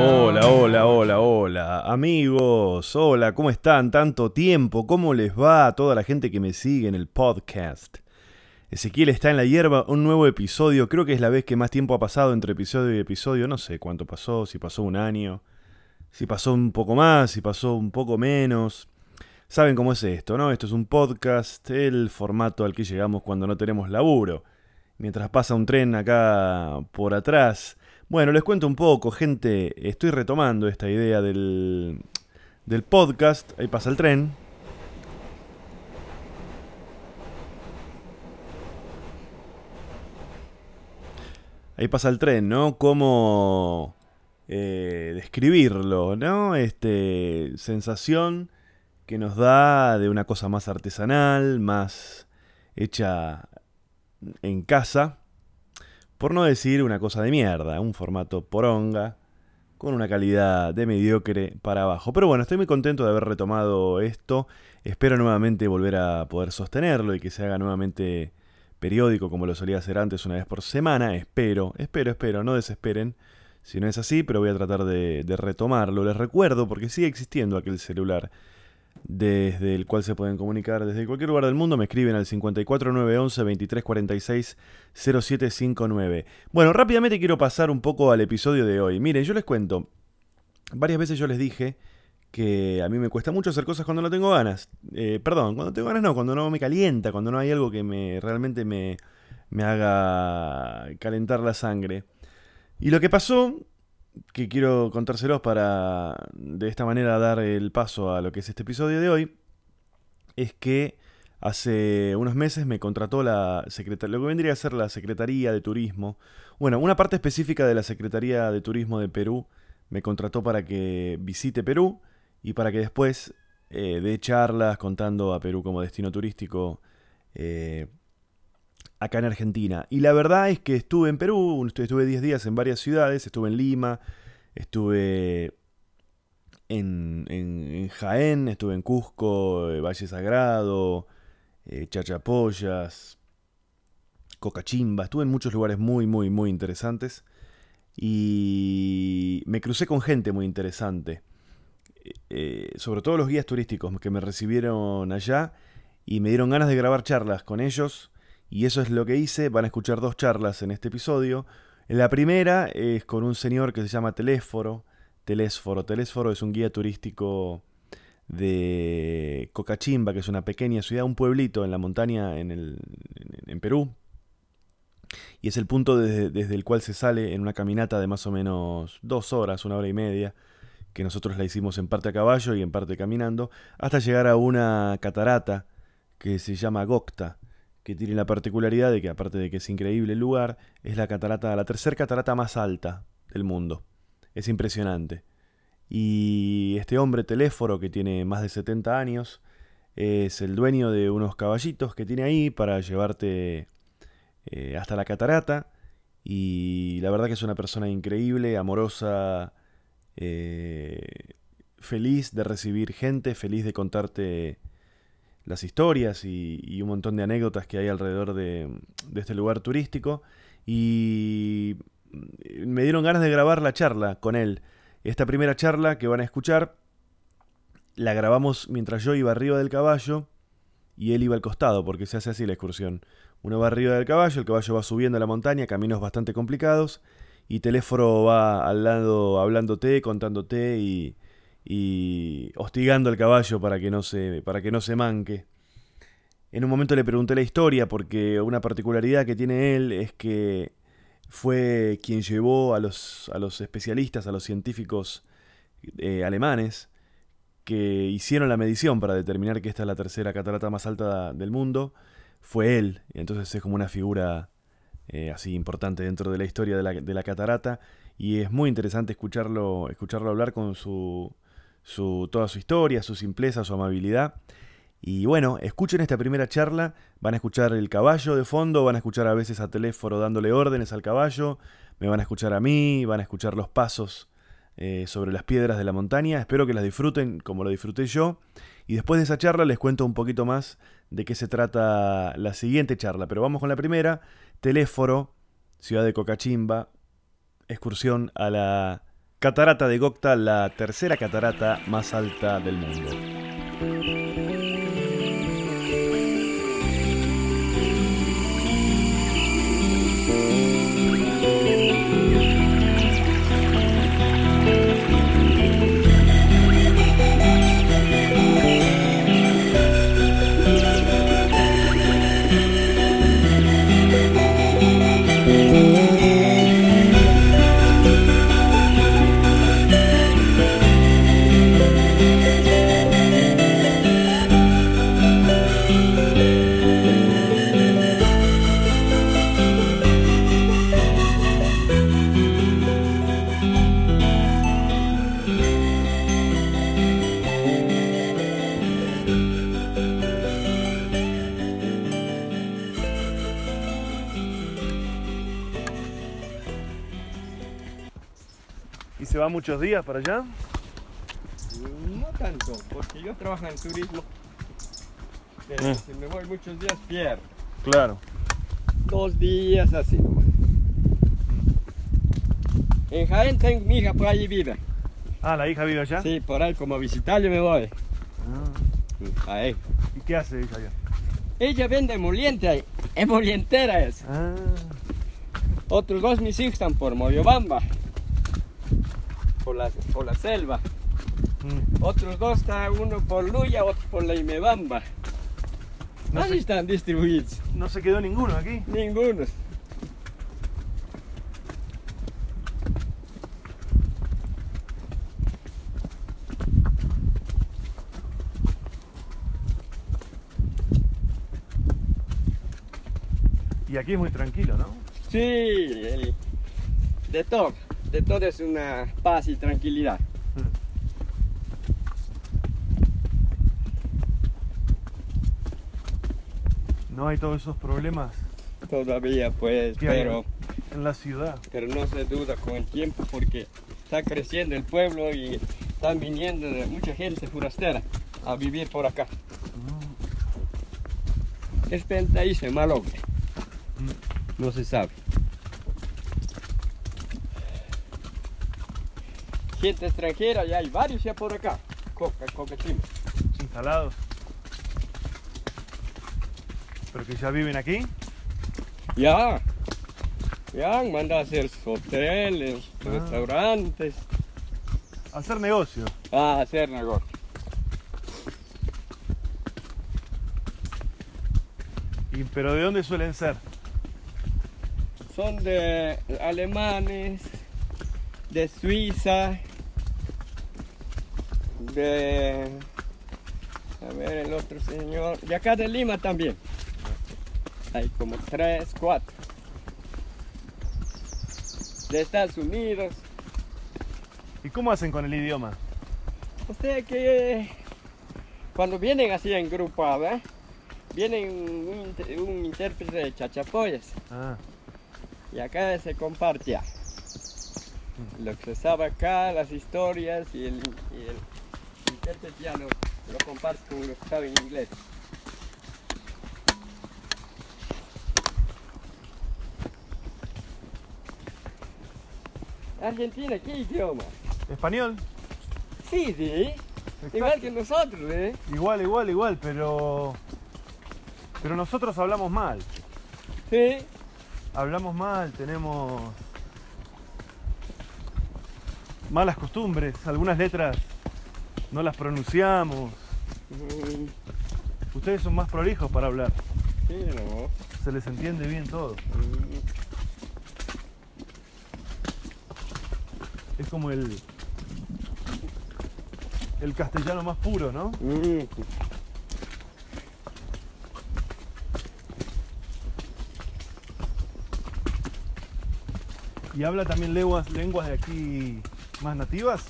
Hola, hola, hola, hola, amigos, hola, ¿cómo están? Tanto tiempo, ¿cómo les va a toda la gente que me sigue en el podcast? Ezequiel está en la hierba, un nuevo episodio, creo que es la vez que más tiempo ha pasado entre episodio y episodio, no sé cuánto pasó, si pasó un año, si pasó un poco más, si pasó un poco menos. Saben cómo es esto, ¿no? Esto es un podcast, el formato al que llegamos cuando no tenemos laburo. Mientras pasa un tren acá por atrás. Bueno, les cuento un poco, gente. Estoy retomando esta idea del, del podcast. Ahí pasa el tren. Ahí pasa el tren, ¿no? Cómo eh, describirlo, ¿no? Este sensación que nos da de una cosa más artesanal, más hecha en casa, por no decir una cosa de mierda, un formato poronga, con una calidad de mediocre para abajo. Pero bueno, estoy muy contento de haber retomado esto, espero nuevamente volver a poder sostenerlo y que se haga nuevamente periódico como lo solía hacer antes una vez por semana, espero, espero, espero, no desesperen. Si no es así, pero voy a tratar de, de retomarlo. Les recuerdo, porque sigue existiendo aquel celular desde el cual se pueden comunicar desde cualquier lugar del mundo. Me escriben al 54911 2346 0759. Bueno, rápidamente quiero pasar un poco al episodio de hoy. Miren, yo les cuento. Varias veces yo les dije que a mí me cuesta mucho hacer cosas cuando no tengo ganas. Eh, perdón, cuando tengo ganas no, cuando no me calienta, cuando no hay algo que me realmente me, me haga calentar la sangre. Y lo que pasó que quiero contárselos para de esta manera dar el paso a lo que es este episodio de hoy, es que hace unos meses me contrató la secretaría, lo que vendría a ser la Secretaría de Turismo. Bueno, una parte específica de la Secretaría de Turismo de Perú me contrató para que visite Perú y para que después eh, dé charlas contando a Perú como destino turístico eh, acá en Argentina. Y la verdad es que estuve en Perú, estuve 10 días en varias ciudades, estuve en Lima, estuve en, en, Jaén, estuve en Cusco, eh, Valle Sagrado, eh, Chachapoyas, Cocachimba, estuve en muchos lugares muy, muy, muy interesantes. Y me crucé con gente muy interesante. Eh, sobre todo los guías turísticos que me recibieron allá y me dieron ganas de grabar charlas con ellos y eso es lo que hice. Van a escuchar dos charlas en este episodio. La primera es con un señor que se llama Telésforo. Telésforo. Telésforo es un guía turístico de Cocachimba, que es una pequeña ciudad, un pueblito en la montaña en, el, en Perú. Y es el punto desde, desde, el cual se sale en una caminata de más o menos dos horas, una hora y media, que nosotros la hicimos en parte a caballo y en parte caminando, hasta llegar a una catarata que se llama Gocta que tiene la particularidad de que, aparte de que es increíble el lugar, es la catarata, la tercera catarata más alta del mundo. Es impresionante. Y este hombre teléforo que tiene más de 70 años es el dueño de unos caballitos que tiene ahí para llevarte eh, hasta la catarata. Y la verdad que es una persona increíble, amorosa, eh, feliz de recibir gente, feliz de contarte las historias y, un montón de anécdotas que hay alrededor de, este lugar turístico. Y me dieron ganas de grabar la charla con él. Esta primera charla que van a escuchar la grabamos mientras yo iba arriba del caballo y él iba al costado, porque se hace así la excursión. Uno va arriba del caballo, el caballo va subiendo la montaña, caminos bastante complicados, y teléfono va al lado hablándote, contándote y, y hostigando al caballo para que no se, para que no se manque. En un momento le pregunté la historia porque una particularidad que tiene él es que fue quien llevó a los, a los especialistas, a los científicos eh, alemanes, que hicieron la medición para determinar que esta es la tercera catarata más alta del mundo, fue él. Entonces es como una figura eh, así importante dentro de la historia de la, de la, catarata. Y es muy interesante escucharlo, escucharlo hablar con su, su, toda su historia, su simpleza, su amabilidad. Y bueno, escuchen esta primera charla, van a escuchar el caballo de fondo, van a escuchar a veces a teléfono dándole órdenes al caballo, me van a escuchar a mí, van a escuchar los pasos eh, sobre las piedras de la montaña, espero que las disfruten como lo disfruté yo. Y después de esa charla les cuento un poquito más de qué se trata la siguiente charla. Pero vamos con la primera. Teléforo, ciudad de Cocachimba, excursión a la catarata de Gocta, la tercera catarata más alta del mundo. Va muchos días para allá? No tanto, porque yo trabajo en turismo. Ah. si me voy muchos días, pierdo. Claro. Dos días así nomás. En Jaén tengo mi hija por allí vive. Ah, la hija vive allá. Sí, por ahí como visitarle me voy. Ah, Jaén. ¿Y qué hace ella allá? Ella vende emoliente ahí. Emolientera es. Ah, Otros dos mis hijos están por Moyobamba. Por la, por la selva. mm. Otros dos están uno por Luya, otro por la Imebamba. No sé- están distribuidos. no se quedó ninguno aquí. Ninguno. Y aquí es muy tranquilo, ¿no? Sí, el- de todo. De todo es una paz y tranquilidad. No hay todos esos problemas Todavía pues, pero, en la ciudad. pero no se duda con el tiempo porque está creciendo el pueblo y están viniendo mucha gente forastera a vivir por acá. Es pentaice, malogre. No se sabe. Gente extranjera, ya hay varios ya por acá. Coca, coca chimba. Instalados. Pero que ya viven aquí. Ya. Ya han mandado a hacer hoteles, Ah. restaurantes, Hacer negocio. a hacer negocio. Y, pero ¿de dónde suelen ser? Son de alemanes, de Suiza, de... A ver, el otro señor, de acá de Lima también. Hay como tres, cuatro. De Estados Unidos. ¿Y cómo hacen con el idioma? O sea que cuando vienen así en grupo, ¿verdad? Vienen un, un intérprete de chachapoyas Ah, y acá se comparte ya. Lo que se sabe acá, las historias y el, y el intérprete ya lo, lo comparte con lo que sabe en inglés. Argentina, ¿qué idioma? español. Sí, sí, igual que nosotros, ¿eh? Igual, igual, igual, pero. Pero nosotros hablamos mal. Sí. Hablamos mal, tenemos. malas costumbres. Algunas letras no las pronunciamos. Mm, Ustedes son más prolijos para hablar. Sí, no. Se les entiende bien todo. Mm, Es como el. el castellano más puro, ¿no? mm. Y habla también lenguas, lenguas de aquí más nativas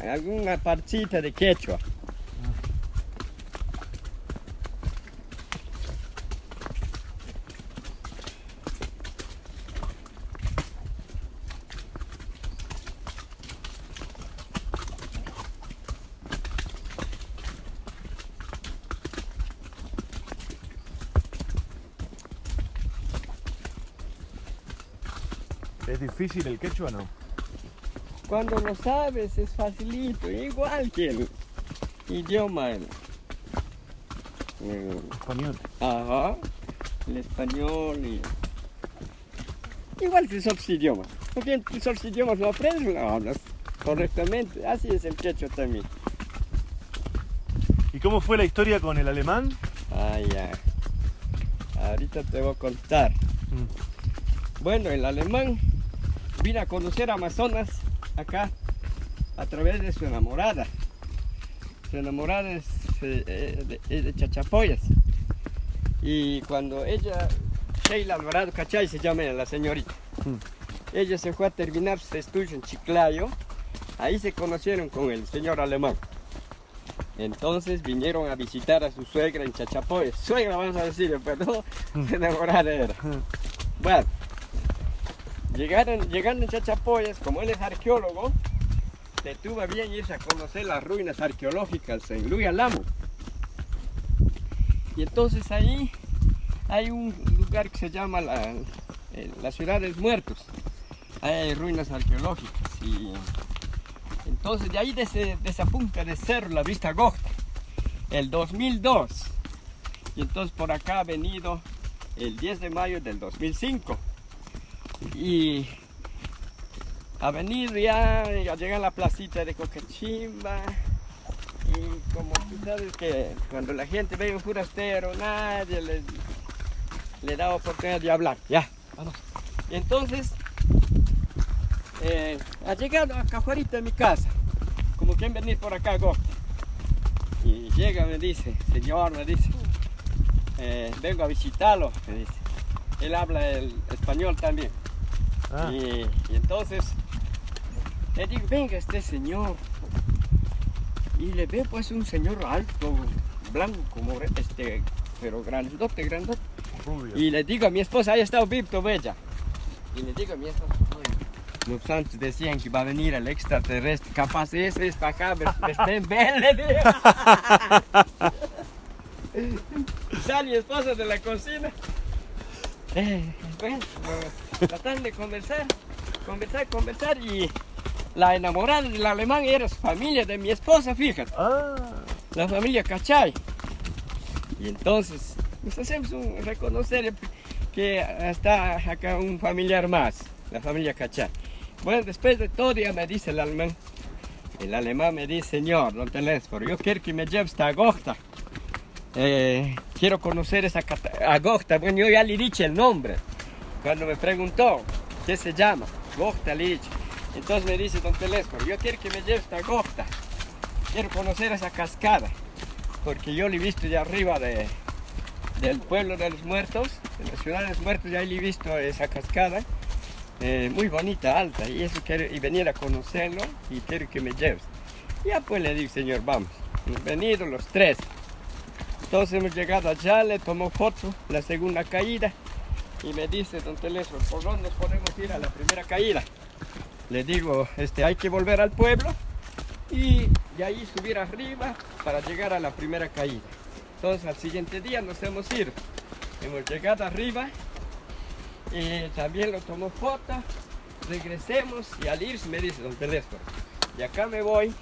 alguna parchita de quechua. ¿Es difícil el quechua o no? Cuando lo sabes es facilito, igual que el idioma. El, el- Español. ajá, el español y. Igual que los otros idiomas. Porque los otros idiomas lo aprendes, lo hablas correctamente. Así es el quechua también. ¿Y cómo fue la historia con el alemán? Ah, ya. Ahorita te voy a contar. Bueno, el alemán vino a conocer Amazonas acá a través de su enamorada. Su enamorada es eh, eh, de, es de Chachapoyas. Y cuando ella, Sheila Alvarado Cachay se llama la señorita, ella se fue a terminar sus estudios en Chiclayo, ahí se conocieron con el señor alemán. Entonces vinieron a visitar a su suegra en Chachapoyas. Suegra, vamos a decir, pero enamorada era. Bueno, llegaron, llegando en Chachapoyas, como él es arqueólogo, le tuvo bien irse a conocer las ruinas arqueológicas en Luyalamo. Y entonces ahí hay un lugar que se llama la, eh, la Ciudad de los Muertos. Hay ruinas arqueológicas. Y entonces de ahí, de, ese- de esa punta de cerro, la vista Gogta, el 2002. Y entonces por acá ha venido el 10 de mayo del 2005. Y ha venido ya, ya llega a la placita de Cocachimba. Y como tú sabes que cuando la gente ve un forastero, nadie le, le da oportunidad de hablar. Ya, vamos. Y entonces, eh, ha llegado acá afuera de mi casa, como quien venir por acá. Y llega, me dice, señor, me dice, eh, vengo a visitarlo, me dice. Él habla el español también. Ah, Y, y entonces le digo, venga este señor. Y le veo pues un señor alto, blanco, como este, pero grandote, grandote. rubio. Y le digo a mi esposa, ahí está Víctor Bella. Y le digo a mi esposa, "Oye, los santos decían que va a venir el extraterrestre, capaz ese es para acá, pero está en Bel", le digo. Sale mi esposa de la cocina. Bueno, tratando de conversar, conversar, conversar y la enamorada del alemán era su familia de mi esposa, fíjate Ah, la familia Cachay. Y entonces nos hacemos un reconocer que está acá un familiar más, la familia Cachay. Bueno, después de todo ya me dice el alemán, el alemán me dice, señor, don Telésforo, yo quiero que me lleves a Agogta. Eh, quiero conocer esa cata- Agogta. Bueno, yo ya le dije el nombre. Cuando me preguntó, ¿qué se llama? Agogta, le dije. Entonces me dice don Telésforo, yo quiero que me lleves a Agogta quiero conocer esa cascada, porque yo la he visto de arriba de, del pueblo de los muertos, de la ciudad de los muertos, ya le he visto esa cascada, eh, muy bonita, alta, y eso quiero, y venir a conocerlo, y quiero que me lleves. Ya pues le digo, señor, vamos, venido los tres. Entonces hemos llegado allá, le tomó foto, la segunda caída, y me dice, don Teleso, ¿por dónde podemos ir a la primera caída? Le digo, este, hay que volver al pueblo, y de ahí subir arriba para llegar a la primera caída. Entonces al siguiente día nos hemos ido. Hemos llegado arriba y también lo tomó foto. Regresemos y al irse me dice don Telésforo, de acá me voy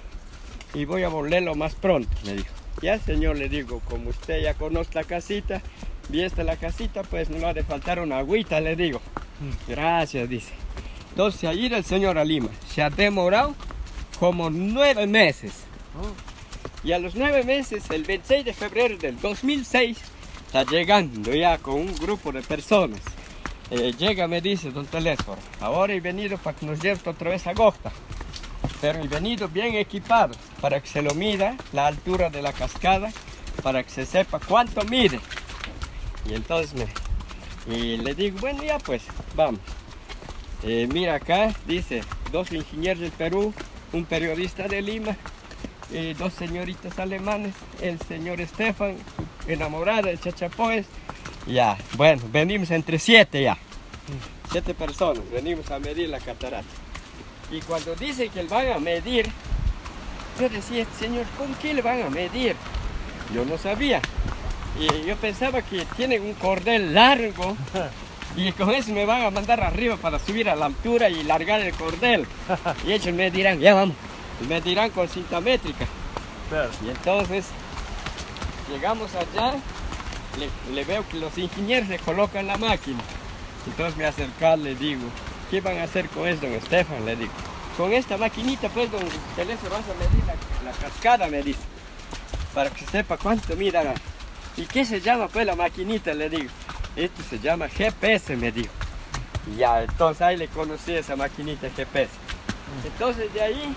y voy a volver lo más pronto, me dijo. Ya señor, le digo, como usted ya conoce la casita, vieste la casita, pues no le ha de faltar una agüita, le digo. Gracias, dice. Entonces ahí el señor a Lima. Se ha demorado como nueve meses. Y a los nueve meses, el 26 de febrero del 2006, está llegando ya con un grupo de personas. Eh, llega, me dice don Telésforo, ahora he venido para que nos lleves otra vez a Gogta. Pero he venido bien equipado para que se lo mida la altura de la cascada, para que se sepa cuánto mide. Y entonces me, y le digo, bueno ya pues, vamos. Eh, mira acá, dice, dos ingenieros del Perú, un periodista de Lima, y dos señoritas alemanes, el señor Estefan, enamorada de Chachapoes. Ya, bueno, venimos entre siete ya. Siete personas, venimos a medir la catarata. Y cuando dicen que le van a medir, yo decía, señor, ¿con qué le van a medir? Yo no sabía. Y yo pensaba que tienen un cordel largo Y con eso me van a mandar arriba para subir a la altura y largar el cordel. y ellos me dirán, ya vamos. Me dirán con cinta métrica. Y entonces llegamos allá, le, le veo que los ingenieros le colocan la máquina. Entonces me acerco, le digo, ¿qué van a hacer con esto, don Estefan? Le digo, con esta maquinita, pues, don teléfono vas a medir la, cascada, me dice, para que sepa cuánto mira. ¿Y qué se llama, pues, la maquinita? Le digo, esto se llama GPS, me dijo. Ya, entonces ahí le conocí esa maquinita GPS. Entonces de ahí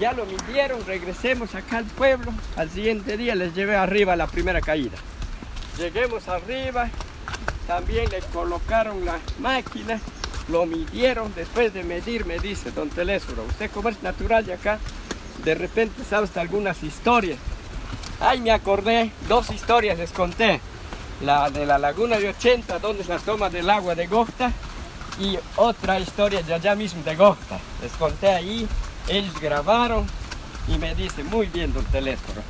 ya lo midieron, regresemos acá al pueblo. Al siguiente día les llevé arriba la primera caída. Lleguemos arriba, también le colocaron la máquina, lo midieron. Después de medir, me dice, don Telésforo, usted como es natural de acá, de repente sabe hasta algunas historias. Ay, me acordé, dos historias les conté. La de la laguna de 80, donde es la toma del agua de Gocta, y otra historia de allá mismo de Gocta. Les conté ahí, ellos grabaron y me dice, muy bien, don Telésforo.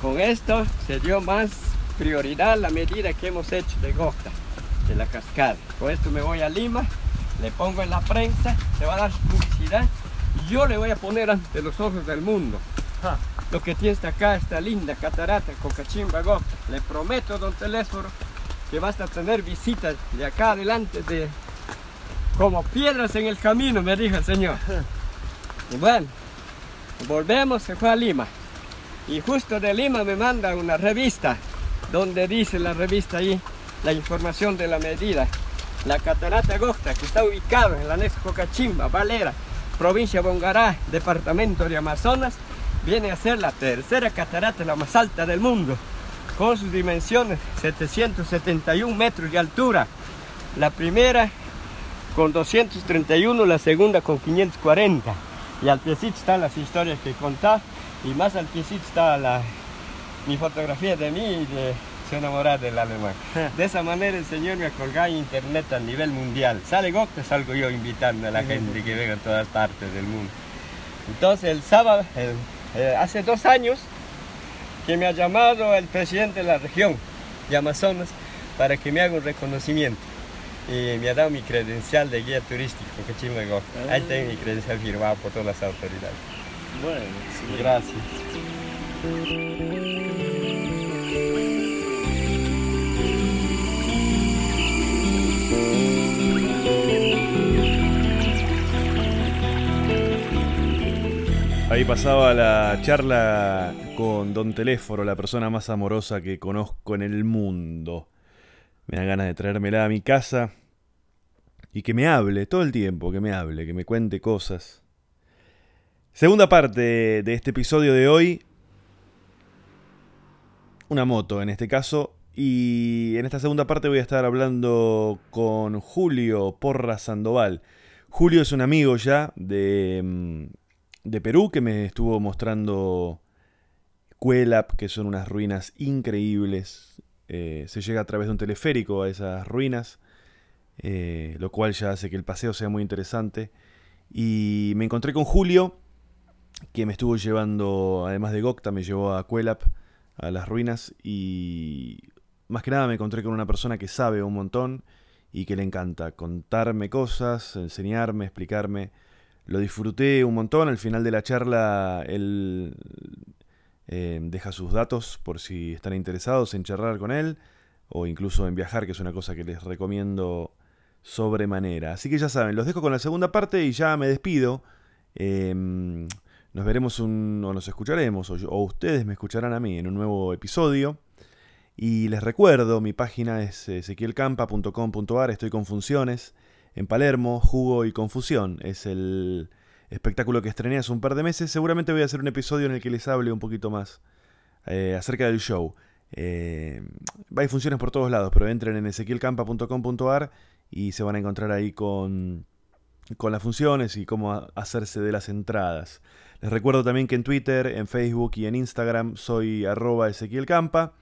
Con esto se dio más prioridad la medida que hemos hecho de Gocta, de la cascada. Con esto me voy a Lima, le pongo en la prensa, se va a dar publicidad y yo le voy a poner ante los ojos del mundo. Lo que tiene acá, esta linda catarata Cocachimba Gocta. Le prometo, don Telésforo, que basta tener visitas de acá adelante de como piedras en el camino, me dijo el señor. Y bueno, volvemos, se fue a Lima. Y justo de Lima me manda una revista, donde dice la revista ahí la información de la medida. La catarata Gocta, que está ubicado en la anexo Cocachimba, Valera, provincia Bongará, departamento de Amazonas, viene a ser la tercera catarata, la más alta del mundo, con sus dimensiones 771 metros de altura. La primera con 231, la segunda con 540. Y al piecito están las historias que contar y más al piecito está la, mi fotografía de mí y de su enamorada del alemán. De esa manera el Señor me ha colgado en internet a nivel mundial. Sale Gocta, salgo yo invitando a la gente que venga de todas partes del mundo. Entonces el sábado, el- eh, hace dos años, que me ha llamado el presidente de la región de Amazonas para que me haga un reconocimiento. Y me ha dado mi credencial de guía turístico, Cocachimba de Gocta. Ahí tengo mi credencial firmado por todas las autoridades. Bueno, Gracias. Ahí pasaba la charla con Don Teléforo, la persona más amorosa que conozco en el mundo. Me da ganas de traérmela a mi casa y que me hable todo el tiempo, que me hable, que me cuente cosas. Segunda parte de este episodio de hoy. Una moto en este caso. Y en esta segunda parte voy a estar hablando con Julio Porra Sandoval. Julio es un amigo ya de, mm, de Perú que me estuvo mostrando Cuelap, que son unas ruinas increíbles. Eh, se llega a través de un teleférico a esas ruinas, eh, lo cual ya hace que el paseo sea muy interesante. Y me encontré con Julio, que me estuvo llevando, además de Gocta, me llevó a Cuelap, a las ruinas, y más que nada me encontré con una persona que sabe un montón y que le encanta contarme cosas, enseñarme, explicarme. Lo disfruté un montón. Al final de la charla, él eh, deja sus datos por si están interesados en charlar con él o incluso en viajar, que es una cosa que les recomiendo sobremanera. Así que ya saben, los dejo con la segunda parte y ya me despido. Eh, nos veremos un, o nos escucharemos, o, yo- o ustedes me escucharán a mí en un nuevo episodio. Y les recuerdo, mi página es ezequielcampa.com.ar, estoy con funciones en Palermo, Jugo y Confusión. Es el espectáculo que estrené hace un par de meses. Seguramente voy a hacer un episodio en el que les hable un poquito más eh, acerca del show. Eh, hay funciones por todos lados, pero entren en ezequielcampa.com.ar y se van a encontrar ahí con, con las funciones y cómo hacerse de las entradas. Les recuerdo también que en Twitter, en Facebook y en Instagram soy arroba ezequielcampa.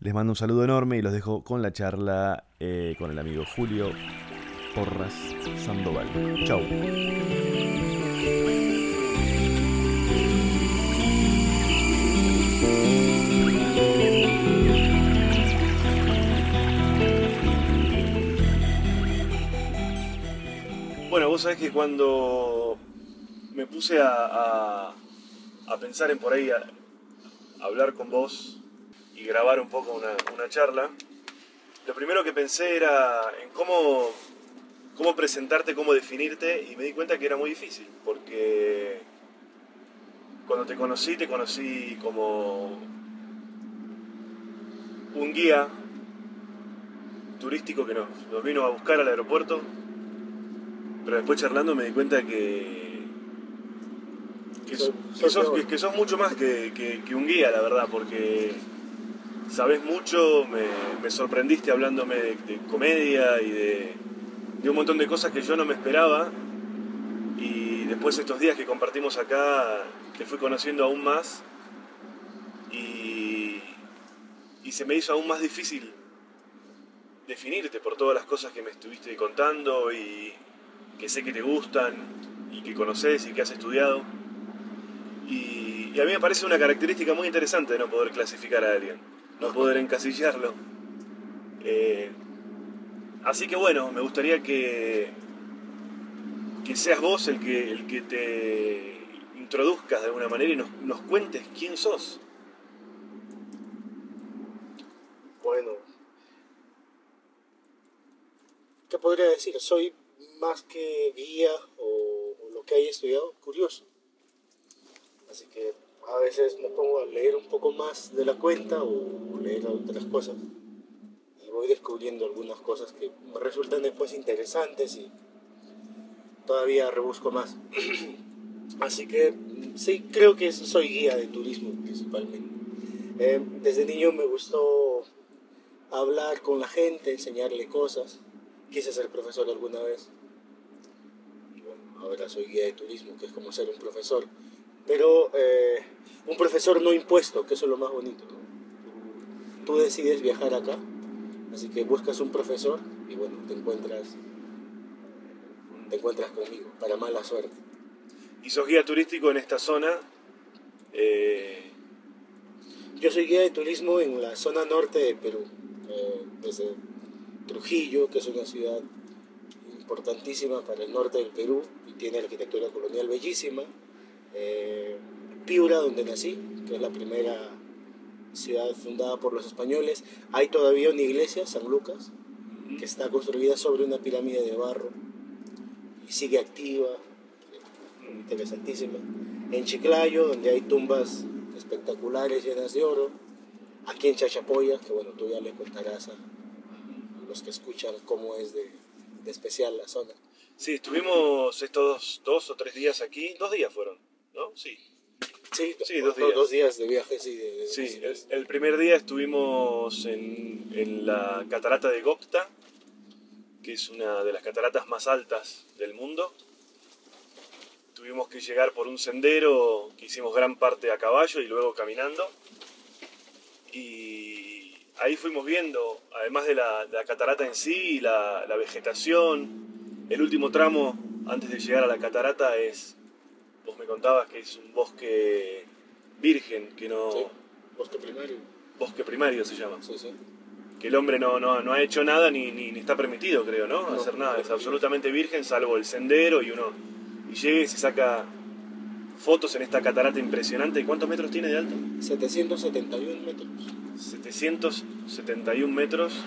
Les mando un saludo enorme y los dejo con la charla eh, con el amigo Julio Porras Sandoval. Chau. vos sabés que cuando me puse a, a- a pensar en por ahí a- hablar con vos y grabar un poco una, una charla, lo primero que pensé era en cómo, cómo presentarte, cómo definirte y me di cuenta que era muy difícil porque cuando te conocí, te conocí como un guía turístico que nos, nos vino a buscar al aeropuerto, pero después charlando me di cuenta que, que, sos, peor. que- que sos mucho más que, un guía, la verdad, porque sabes mucho, me, me sorprendiste hablándome de, de comedia y de, de un montón de cosas que yo no me esperaba. Y después estos días que compartimos acá, te fui conociendo aún más y, y se me hizo aún más difícil definirte por todas las cosas que me estuviste contando y que sé que te gustan y que conoces y que has estudiado. Y, a mí me parece una característica muy interesante de no poder clasificar a alguien, no poder encasillarlo. Eh, así que bueno, me gustaría que, que seas vos el que, el que te introduzcas de alguna manera y nos, nos cuentes quién sos. Bueno, ¿qué podría decir? Soy más que guía o, lo que haya estudiado, curioso. Así que a veces me pongo a leer un poco más de la cuenta o leer otras cosas voy descubriendo algunas cosas que resultan después interesantes y todavía rebusco más. Así que sí, creo que soy guía de turismo principalmente. Eh, desde niño me gustó hablar con la gente, enseñarle cosas. Quise ser profesor alguna vez. Bueno, ahora soy guía de turismo, que es como ser un profesor. Pero eh, un profesor no impuesto, que eso es lo más bonito. tú decides viajar acá, así que buscas un profesor y bueno, te encuentras, te encuentras conmigo, para mala suerte. Y sos guía turístico en esta zona. eh, Yo soy guía de turismo en la zona norte de Perú, eh, desde Trujillo, que es una ciudad importantísima para el norte del Perú y tiene arquitectura colonial bellísima. eh, Piura, donde nací, que es la primera ciudad fundada por los españoles. Hay todavía una iglesia, San Lucas, que está construida sobre una pirámide de barro y sigue activa, interesantísima. En Chiclayo, donde hay tumbas espectaculares llenas de oro. Aquí en Chachapoya, que bueno, tú ya le contarás a, los que escuchan cómo es de, de especial la zona. sí, estuvimos estos dos, dos o tres días aquí. Dos días fueron, ¿no? Sí. Sí, Sí, dos do- días. dos días de viaje, sí. de- de- Sí, el, el primer día estuvimos en, en la catarata de Gokta, que es una de las cataratas más altas del mundo. Tuvimos que llegar por un sendero que hicimos gran parte a caballo y luego caminando. Y ahí fuimos viendo, además de la, de la catarata en sí, la, la vegetación. El último tramo antes de llegar a la catarata es, vos me contabas que es un bosque virgen, que no... Sí, bosque primario. Bosque primario se llama. Sí, sí. Que el hombre no, no, no ha hecho nada ni, ni, ni está permitido, creo, ¿no? No, Hacer nada. no. Es absolutamente virgen, salvo el sendero y uno. Y llega y se saca fotos en esta catarata impresionante. ¿Y cuántos metros tiene de alto? 771 metros. 771 metros.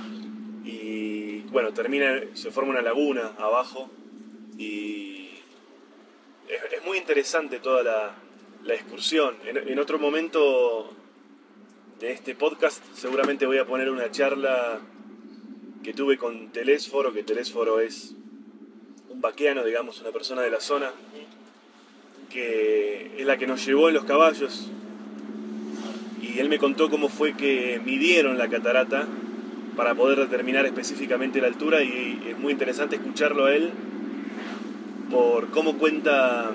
Y bueno, termina, se forma una laguna abajo. Y es, muy interesante toda la, la excursión. En, en otro momento de este podcast seguramente voy a poner una charla que tuve con Telésforo, que Telésforo es un vaqueano, digamos, una persona de la zona, que es la que nos llevó en los caballos. Y él me contó cómo fue que midieron la catarata para poder determinar específicamente la altura y es muy interesante escucharlo a él por cómo cuenta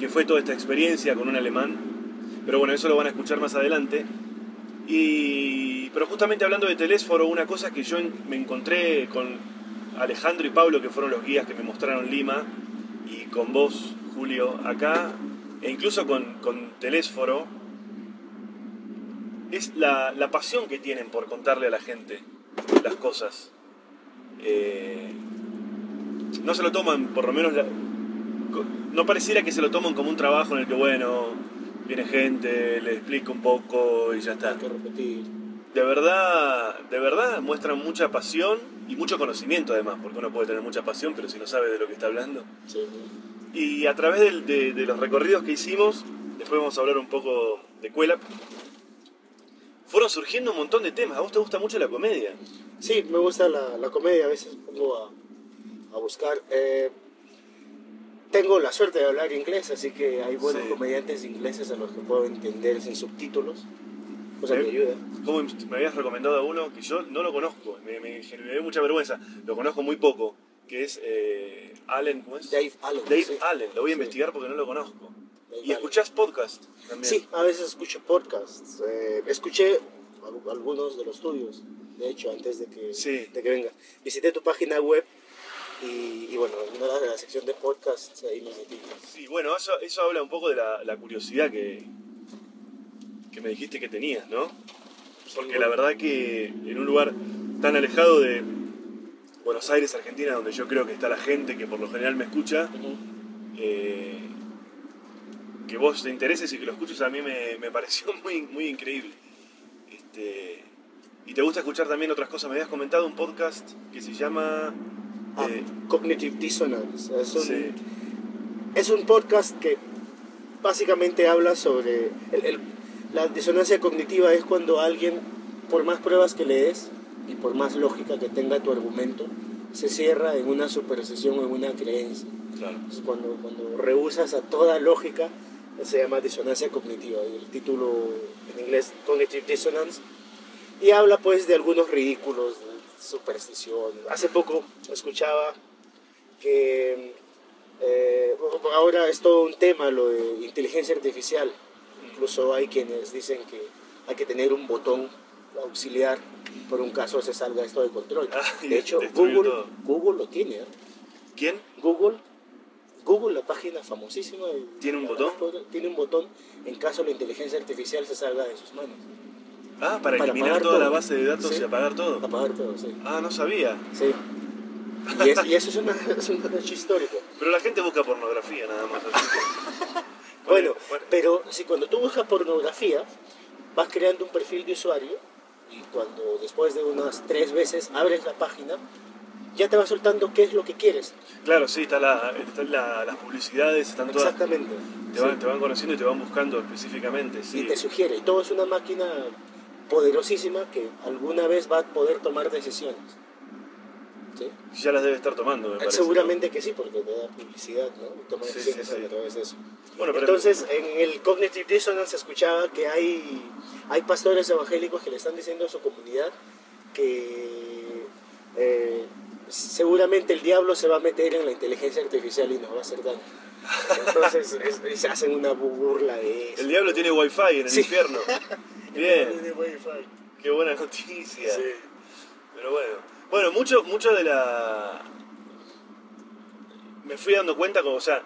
que fue toda esta experiencia con un alemán. Pero bueno, eso lo van a escuchar más adelante. Y, pero justamente hablando de Telésforo, una cosa que yo me encontré con Alejandro y Pablo, que fueron los guías que me mostraron Lima, y con vos, Julio, acá, e incluso con, con Telésforo, es la, la pasión que tienen por contarle a la gente las cosas. Eh, no se lo toman, por lo menos, la- no pareciera que se lo toman como un trabajo en el que, bueno, viene gente, le explico un poco y ya está. Hay que repetir. De verdad, de verdad muestran mucha pasión y mucho conocimiento además, porque uno puede tener mucha pasión, pero si no sabe de lo que está hablando. Sí. Y a través de, de los recorridos que hicimos, después vamos a hablar un poco de Cuela, fueron surgiendo un montón de temas. A vos te gusta mucho la comedia. Sí, me gusta la, la comedia, a veces pongo a, a buscar. eh, tengo la suerte de hablar inglés, así que hay buenos Sí. comediantes ingleses a los que puedo entender sin subtítulos, cosa que Sí. ayuda. ¿Cómo me habías recomendado a uno que yo no lo conozco? Me, me, me dio mucha vergüenza. Lo conozco muy poco, que es eh, Allen, ¿cómo es? Dave Allen. Dave sí. Allen. Lo voy a Sí. investigar porque no lo conozco. Dave ¿Y Allen. escuchás podcast también? Sí, a veces escucho podcasts. eh, escuché al- algunos de los tuyos, de hecho, antes de que, Sí. de que venga. Visité tu página web y, y bueno, de la sección de podcasts ahí me metí. Sí, bueno, eso, eso habla un poco de la, la curiosidad que, que me dijiste que tenías, ¿no? Porque la verdad que en un lugar tan alejado de Buenos Aires, Argentina, donde yo creo que está la gente que por lo general me escucha, eh, que vos te intereses y que lo escuches a mí me, me pareció muy, muy increíble. Este, y te gusta escuchar también otras cosas. Me habías comentado un podcast que se llama... Eh, Cognitive Dissonance. Es un, sí, es un podcast que básicamente habla sobre... el- el- la disonancia cognitiva es cuando alguien, por más pruebas que le des y por más lógica que tenga tu argumento, se cierra en una superstición o en una creencia. claro. Entonces, cuando, cuando rehusas a toda lógica, se llama disonancia cognitiva. Y el título en inglés, Cognitive Dissonance. Y habla pues de algunos ridículos, de superstición. Hace poco escuchaba que eh, ahora es todo un tema lo de inteligencia artificial. Incluso hay quienes dicen que hay que tener un botón auxiliar por un caso se salga esto de control. Ah, de hecho, Google, todo. Google lo tiene. ¿eh? ¿Quién? Google, Google, la página famosísima, de- ¿Tiene un botón? Tiene un botón en caso la inteligencia artificial se salga de sus manos. Ah, para, Para eliminar toda la base de datos Sí. y apagar todo. Apagar todo, sí. Ah, no sabía. Sí. Y, es- y eso es, una, es un hecho histórico. Pero la gente busca pornografía nada más. así que- Bueno, bueno. pero si cuando tú buscas pornografía, vas creando un perfil de usuario y cuando después de unas tres veces abres la página, ya te va soltando qué es lo que quieres. Claro, sí, está la, están la- las publicidades, están todas. Exactamente. Te van, Sí. te van conociendo y te van buscando específicamente. Sí. y te sugiere. Y todo es una máquina poderosísima que alguna vez va a poder tomar decisiones. ¿Sí? Ya las debe estar tomando, me parece. Seguramente que sí, porque te da publicidad, ¿no? Toma Sí, decisiones sí, a través de eso. Bueno, pero Entonces, en el Cognitive Dissonance escuchaba que hay, hay pastores evangélicos que le están diciendo a su comunidad que eh, seguramente el diablo se va a meter en la inteligencia artificial y nos va a hacer daño. Entonces, es- se hacen una burla de eso. el diablo tiene wifi en el infierno. Bien, qué buena noticia. Sí. Pero bueno, bueno, mucho, mucho de la... Me fui dando cuenta, como, o sea,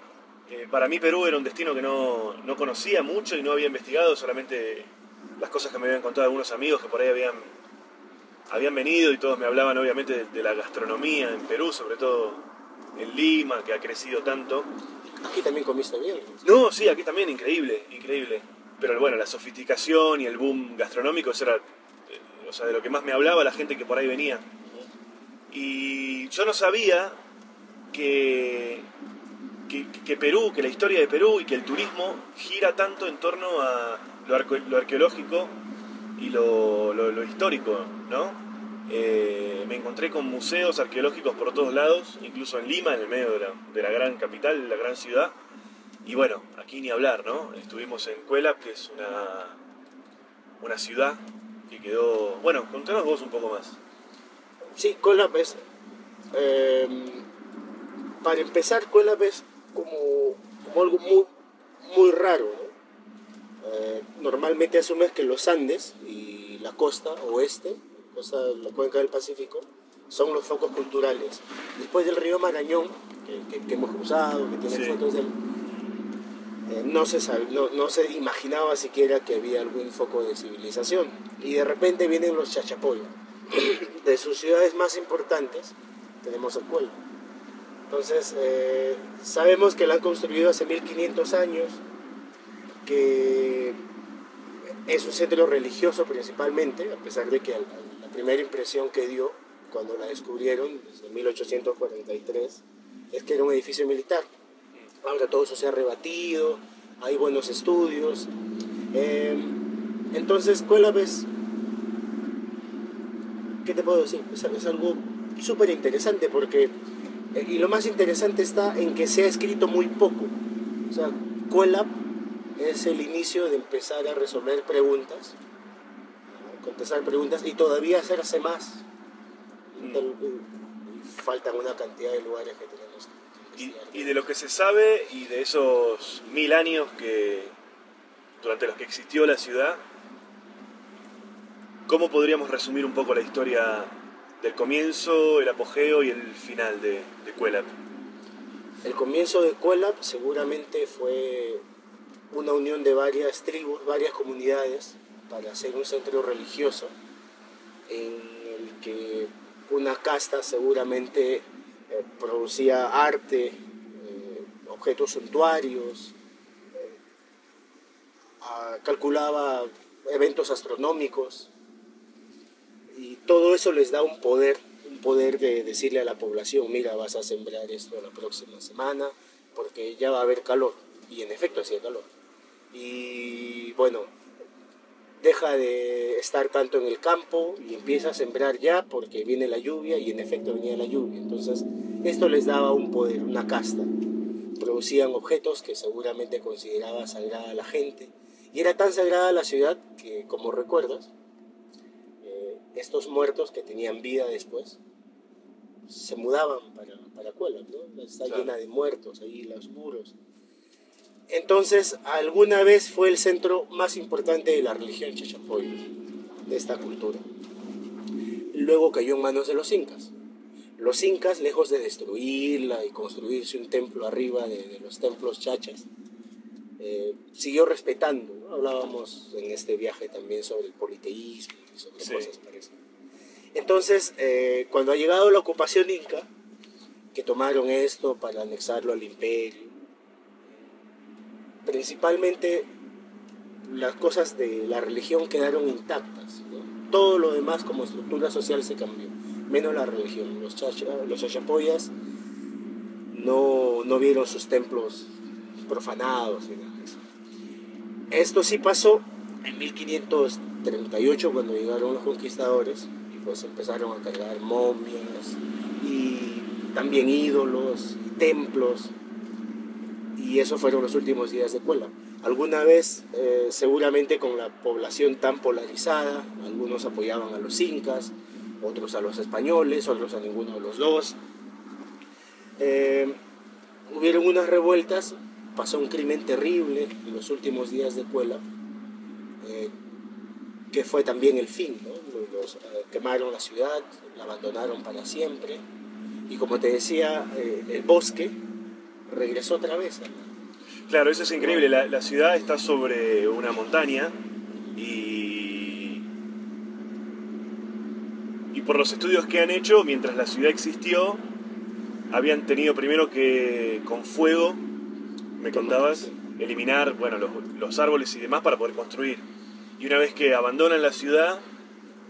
eh, para mí Perú era un destino que no, no conocía mucho y no había investigado, solamente las cosas que me habían contado algunos amigos que por ahí habían, habían venido y todos me hablaban obviamente de, de la gastronomía en Perú, sobre todo en Lima, que ha crecido tanto. Aquí también comiste bien. No, sí, aquí también, increíble, increíble. Pero bueno, la sofisticación y el boom gastronómico, eso era, eh, o sea, de lo que más me hablaba la gente que por ahí venía. Y yo no sabía que, que, que Perú, que la historia de Perú y que el turismo gira tanto en torno a lo, arqueológico y lo, lo- histórico, ¿no? Eh, me encontré con museos arqueológicos por todos lados, incluso en Lima, en el medio de la, de la gran capital, la gran ciudad. Y bueno, aquí ni hablar, ¿no? Estuvimos en Cuelap, que es una, una ciudad que quedó... Bueno, contanos vos un poco más. Sí, Colab es. eh, para empezar, Colab es como, como algo muy, muy raro. ¿no? Eh, normalmente asumes que los Andes y la costa oeste, costa la cuenca del Pacífico, son los focos culturales. Después del río Marañón, que, que- que hemos cruzado, que tiene Sí. fotos del. Eh, no, se no, no se imaginaba siquiera que había algún foco de civilización. Y de repente vienen los chachapoyas de sus ciudades más importantes tenemos el Cuello. Entonces, eh, sabemos que la han construido hace 1500 años, que es un centro religioso principalmente, a pesar de que la primera impresión que dio cuando la descubrieron, desde 1843, es que era un edificio militar. Ahora todo eso se ha rebatido, hay buenos estudios. Eh, entonces, Cuelap es, ¿qué te puedo decir? Es, es algo súper interesante porque, eh, y lo más interesante está en que se ha escrito muy poco. O sea, Cuelap es el inicio de empezar a resolver preguntas, a contestar preguntas y todavía hacerse más. Del- y faltan una cantidad de lugares que tenemos Y, de lo que se sabe y de esos mil años que durante los que existió la ciudad, ¿cómo podríamos resumir un poco la historia del comienzo, el apogeo y el final de, de Cuelap? El comienzo de Cuelap seguramente fue una unión de varias tribus, varias comunidades para hacer un centro religioso en el que una casta seguramente eh, producía arte, eh, objetos suntuarios, eh, ah, calculaba eventos astronómicos y todo eso les da un poder, un poder de decirle a la población, mira, vas a sembrar esto la próxima semana porque ya va a haber calor. Y en efecto hacía calor. Y bueno, deja de estar tanto en el campo y empieza a sembrar ya porque viene la lluvia y en efecto venía la lluvia. Entonces esto les daba un poder, una casta. Producían objetos que seguramente consideraba sagrada la gente. Y era tan sagrada la ciudad que, como recuerdas, eh, estos muertos que tenían vida después se mudaban para, para Cuelap, ¿no? Está Claro. llena de muertos ahí, los muros. Entonces, alguna vez fue el centro más importante de la religión chachapoyo, de esta cultura. Luego cayó en manos de los incas. Los incas, lejos de destruirla y construirse un templo arriba de, de los templos chachas, eh, siguió respetando. ¿no? Hablábamos en este viaje también sobre el politeísmo y sobre Sí. cosas parecidas. Entonces, eh, cuando ha llegado la ocupación inca, que tomaron esto para anexarlo al imperio, principalmente las cosas de la religión quedaron intactas. Todo lo demás como estructura social se cambió, menos la religión. Los, chacha, chachapoyas no, no vieron sus templos profanados ni nada de eso. Esto sí pasó en 1538 cuando llegaron los conquistadores y pues empezaron a cargar momias y también ídolos, templos y eso fueron los últimos días de Cuela. Alguna vez, eh, seguramente con la población tan polarizada, algunos apoyaban a los incas, otros a los españoles, otros a ninguno de los dos. Eh, hubieron unas revueltas, pasó un crimen terrible en los últimos días de Cuela, eh, que fue también el fin. ¿no? Los, quemaron la ciudad, la abandonaron para siempre. Y como te decía, el bosque regresó otra vez. Claro, eso es increíble. La, la ciudad está sobre una montaña y. Y por los estudios que han hecho, mientras la ciudad existió, habían tenido primero que, con fuego, me contabas, eliminar bueno, los, los árboles y demás para poder construir. Y una vez que abandonan la ciudad,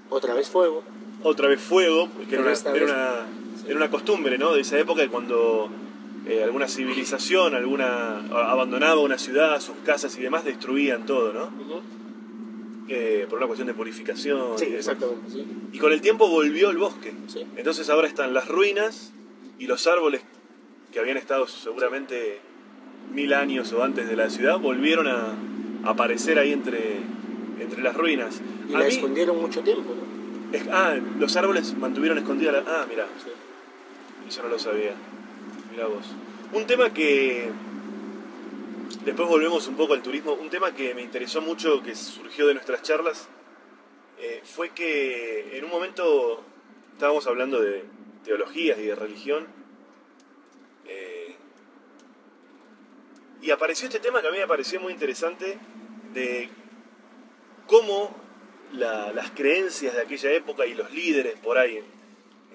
Otra vez fuego. otra vez fuego, que era una, era una- sí. era una costumbre ¿no? de esa época de cuando eh, alguna civilización alguna abandonaba una ciudad, sus casas y demás, destruían todo, ¿no? Eh, por una cuestión de purificación. Sí, y exactamente. Sí. Y con el tiempo volvió el bosque. Sí. Entonces ahora están las ruinas y los árboles que habían estado seguramente mil años o antes de la ciudad volvieron a aparecer ahí entre, entre las ruinas. Y A la mí- escondieron mucho tiempo, ¿no? es- ah, los árboles mantuvieron escondida la... Ah, mira, Sí. eso no lo sabía. Un tema que... Después volvemos un poco al turismo. Un tema que me interesó mucho, que surgió de nuestras charlas, eh, fue que en un momento estábamos hablando de teologías y de religión. eh, y apareció este tema que a mí me pareció muy interesante de cómo la- las creencias de aquella época y los líderes por ahí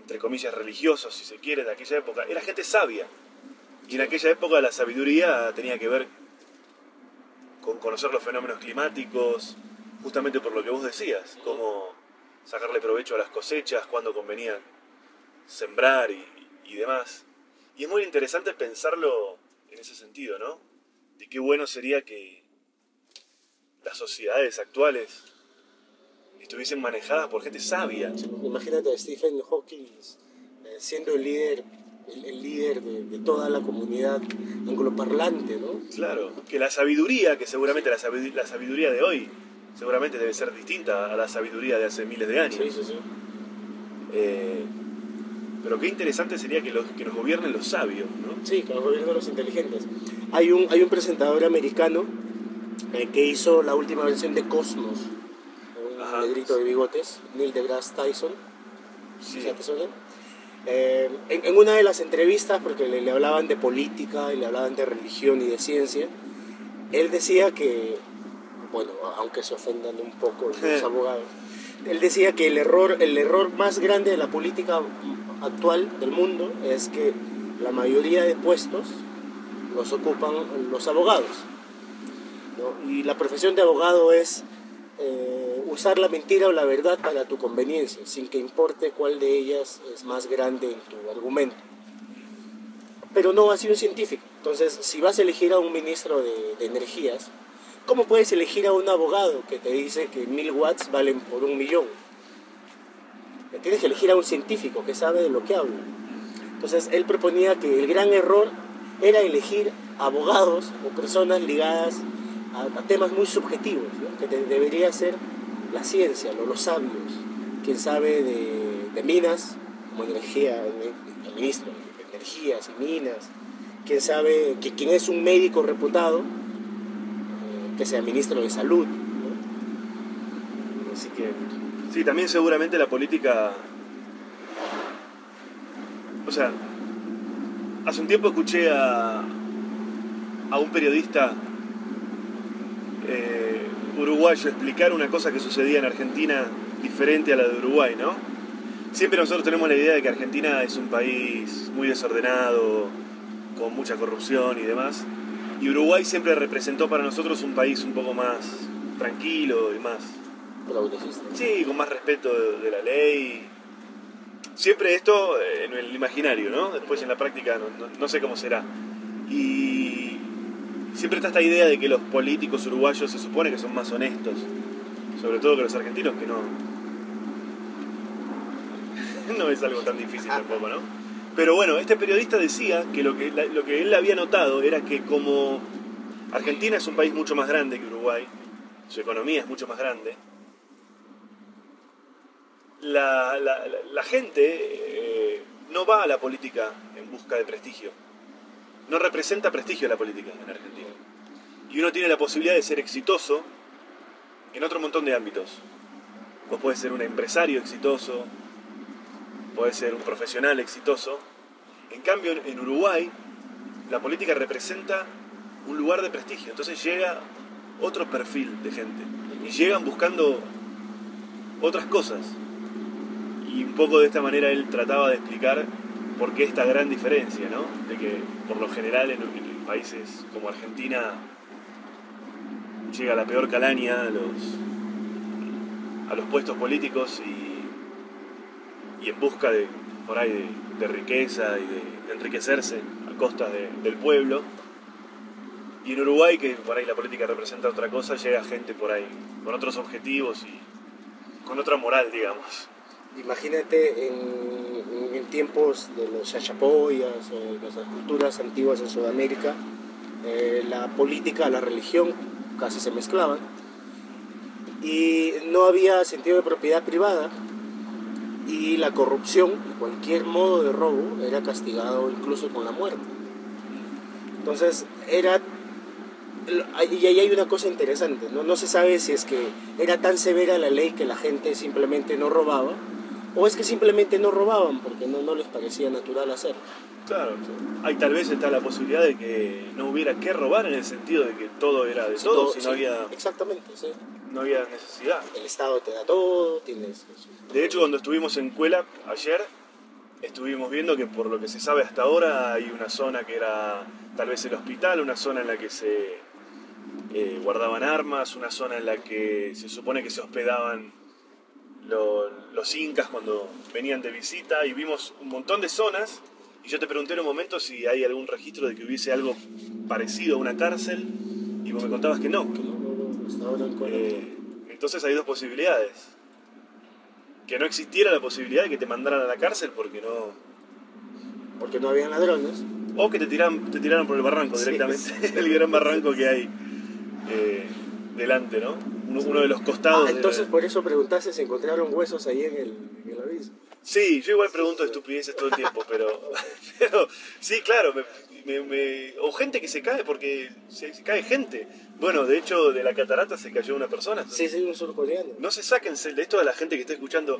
entre comillas, religiosos, si se quiere, de aquella época, era gente sabia. Y en aquella época la sabiduría tenía que ver con conocer los fenómenos climáticos, justamente por lo que vos decías, cómo sacarle provecho a las cosechas, cuándo convenía sembrar y, y demás. Y es muy interesante pensarlo en ese sentido, ¿no? De qué bueno sería que las sociedades actuales estuviesen manejadas por gente sabia. Imagínate a Stephen Hawking eh, siendo el líder, el, el líder de, de toda la comunidad angloparlante, ¿no? Claro, que la sabiduría, que seguramente la sabiduría, la sabiduría de hoy, seguramente debe ser distinta a la sabiduría de hace miles de años. Sí, sí, sí. Eh, pero qué interesante sería que, los, que nos gobiernen los sabios, ¿no? Sí, con los gobiernos de los inteligentes. Hay un, hay un presentador americano eh, que hizo la última versión de Cosmos, Ajá. negrito de bigotes, Neil deGrasse Tyson. Sí. ¿Sí te suena? Eh, en, en una de las entrevistas, porque le, le hablaban de política y le hablaban de religión y de ciencia, él decía que, bueno, aunque se ofendan un poco los abogados, él decía que el error, el error más grande de la política actual del mundo es que la mayoría de puestos los ocupan los abogados. ¿no? Y la profesión de abogado es eh, usar la mentira o la verdad para tu conveniencia, sin que importe cuál de ellas es más grande en tu argumento. Pero no así un científico. Entonces, si vas a elegir a un ministro de, de energías, ¿cómo puedes elegir a un abogado que te dice que mil watts valen por un millón? Tienes que elegir a un científico que sabe de lo que habla. Entonces, él proponía que el gran error era elegir abogados o personas ligadas a, temas muy subjetivos, ¿no? que debería ser la ciencia, los sabios, quien sabe de, minas, como energía, el, ministro de energías y minas, quien sabe, que, quien es un médico reputado, eh, que sea ministro de salud. Así que, Sí, también seguramente la política... O sea, hace un tiempo escuché a, a un periodista eh, uruguayo explicar una cosa que sucedía en Argentina diferente a la de Uruguay, ¿no? Siempre nosotros tenemos la idea de que Argentina es un país muy desordenado, con mucha corrupción y demás. Y Uruguay siempre representó para nosotros un país un poco más tranquilo y más. Sí, con más respeto de, de la ley. Siempre esto en el imaginario, ¿no? Después en la práctica no, no- no sé cómo será. Y siempre está esta idea de que los políticos uruguayos se supone que son más honestos. Sobre todo que los argentinos, que no. no es algo tan difícil tampoco, ¿no? Pero bueno, este periodista decía que lo que, lo que él había notado era que como Argentina es un país mucho más grande que Uruguay, su economía es mucho más grande, la, la- la- la gente eh, no va a la política en busca de prestigio. No representa prestigio la política en Argentina. Y uno tiene la posibilidad de ser exitoso en otro montón de ámbitos. Vos podés ser un empresario exitoso, podés ser un profesional exitoso. En cambio, en Uruguay, la política representa un lugar de prestigio. Entonces llega otro perfil de gente. Y llegan buscando otras cosas. Y un poco de esta manera él trataba de explicar por qué esta gran diferencia, ¿no? De que por lo general en, en países como Argentina llega la peor calaña a los, a los puestos políticos y, y en busca de, por ahí, de, de riqueza y de, de enriquecerse a costa de- del pueblo. Y en Uruguay, que por ahí la política representa otra cosa, llega gente por ahí con otros objetivos y con otra moral, digamos. Imagínate en, en tiempos de los chachapoyas o de las culturas antiguas en Sudamérica, eh, la política, la religión casi se mezclaban y no había sentido de propiedad privada y la corrupción y cualquier modo de robo era castigado incluso con la muerte. Entonces era y ahí hay una cosa interesante, ¿no? no se sabe si es que era tan severa la ley que la gente simplemente no robaba o es que simplemente no robaban porque no, no les parecía natural hacerlo. Claro, ahí tal vez está la posibilidad de que no hubiera que robar en el sentido de que todo era de Sí, todo, sí, no había, Exactamente, sí. no había necesidad. El Estado te da todo, tienes... De hecho, cuando estuvimos en Cuela ayer, estuvimos viendo que por lo que se sabe hasta ahora hay una zona que era tal vez el hospital, una zona en la que se eh, guardaban armas, una zona en la que se supone que se hospedaban lo- los incas cuando venían de visita y vimos un montón de zonas y yo te pregunté en un momento si hay algún registro de que hubiese algo parecido a una cárcel y vos me contabas que no. Eh, entonces hay dos posibilidades. Que no existiera la posibilidad de que te mandaran a la cárcel porque no... Porque no habían ladrones. O que te, tiran, te tiraran por el barranco Sí, directamente, el gran barranco que hay eh, delante, ¿no? Uno, uno de los costados. Ah, de la- entonces por eso preguntaste si encontraron huesos ahí en el, en el abismo. Sí, yo igual pregunto estupideces todo el tiempo, pero, pero sí, claro, me- me- me- o gente que se cae porque se, se cae gente. Bueno, de hecho, de la catarata se cayó una persona. Sí, sí, un surcoreano. No se saquen de esto a la gente que está escuchando.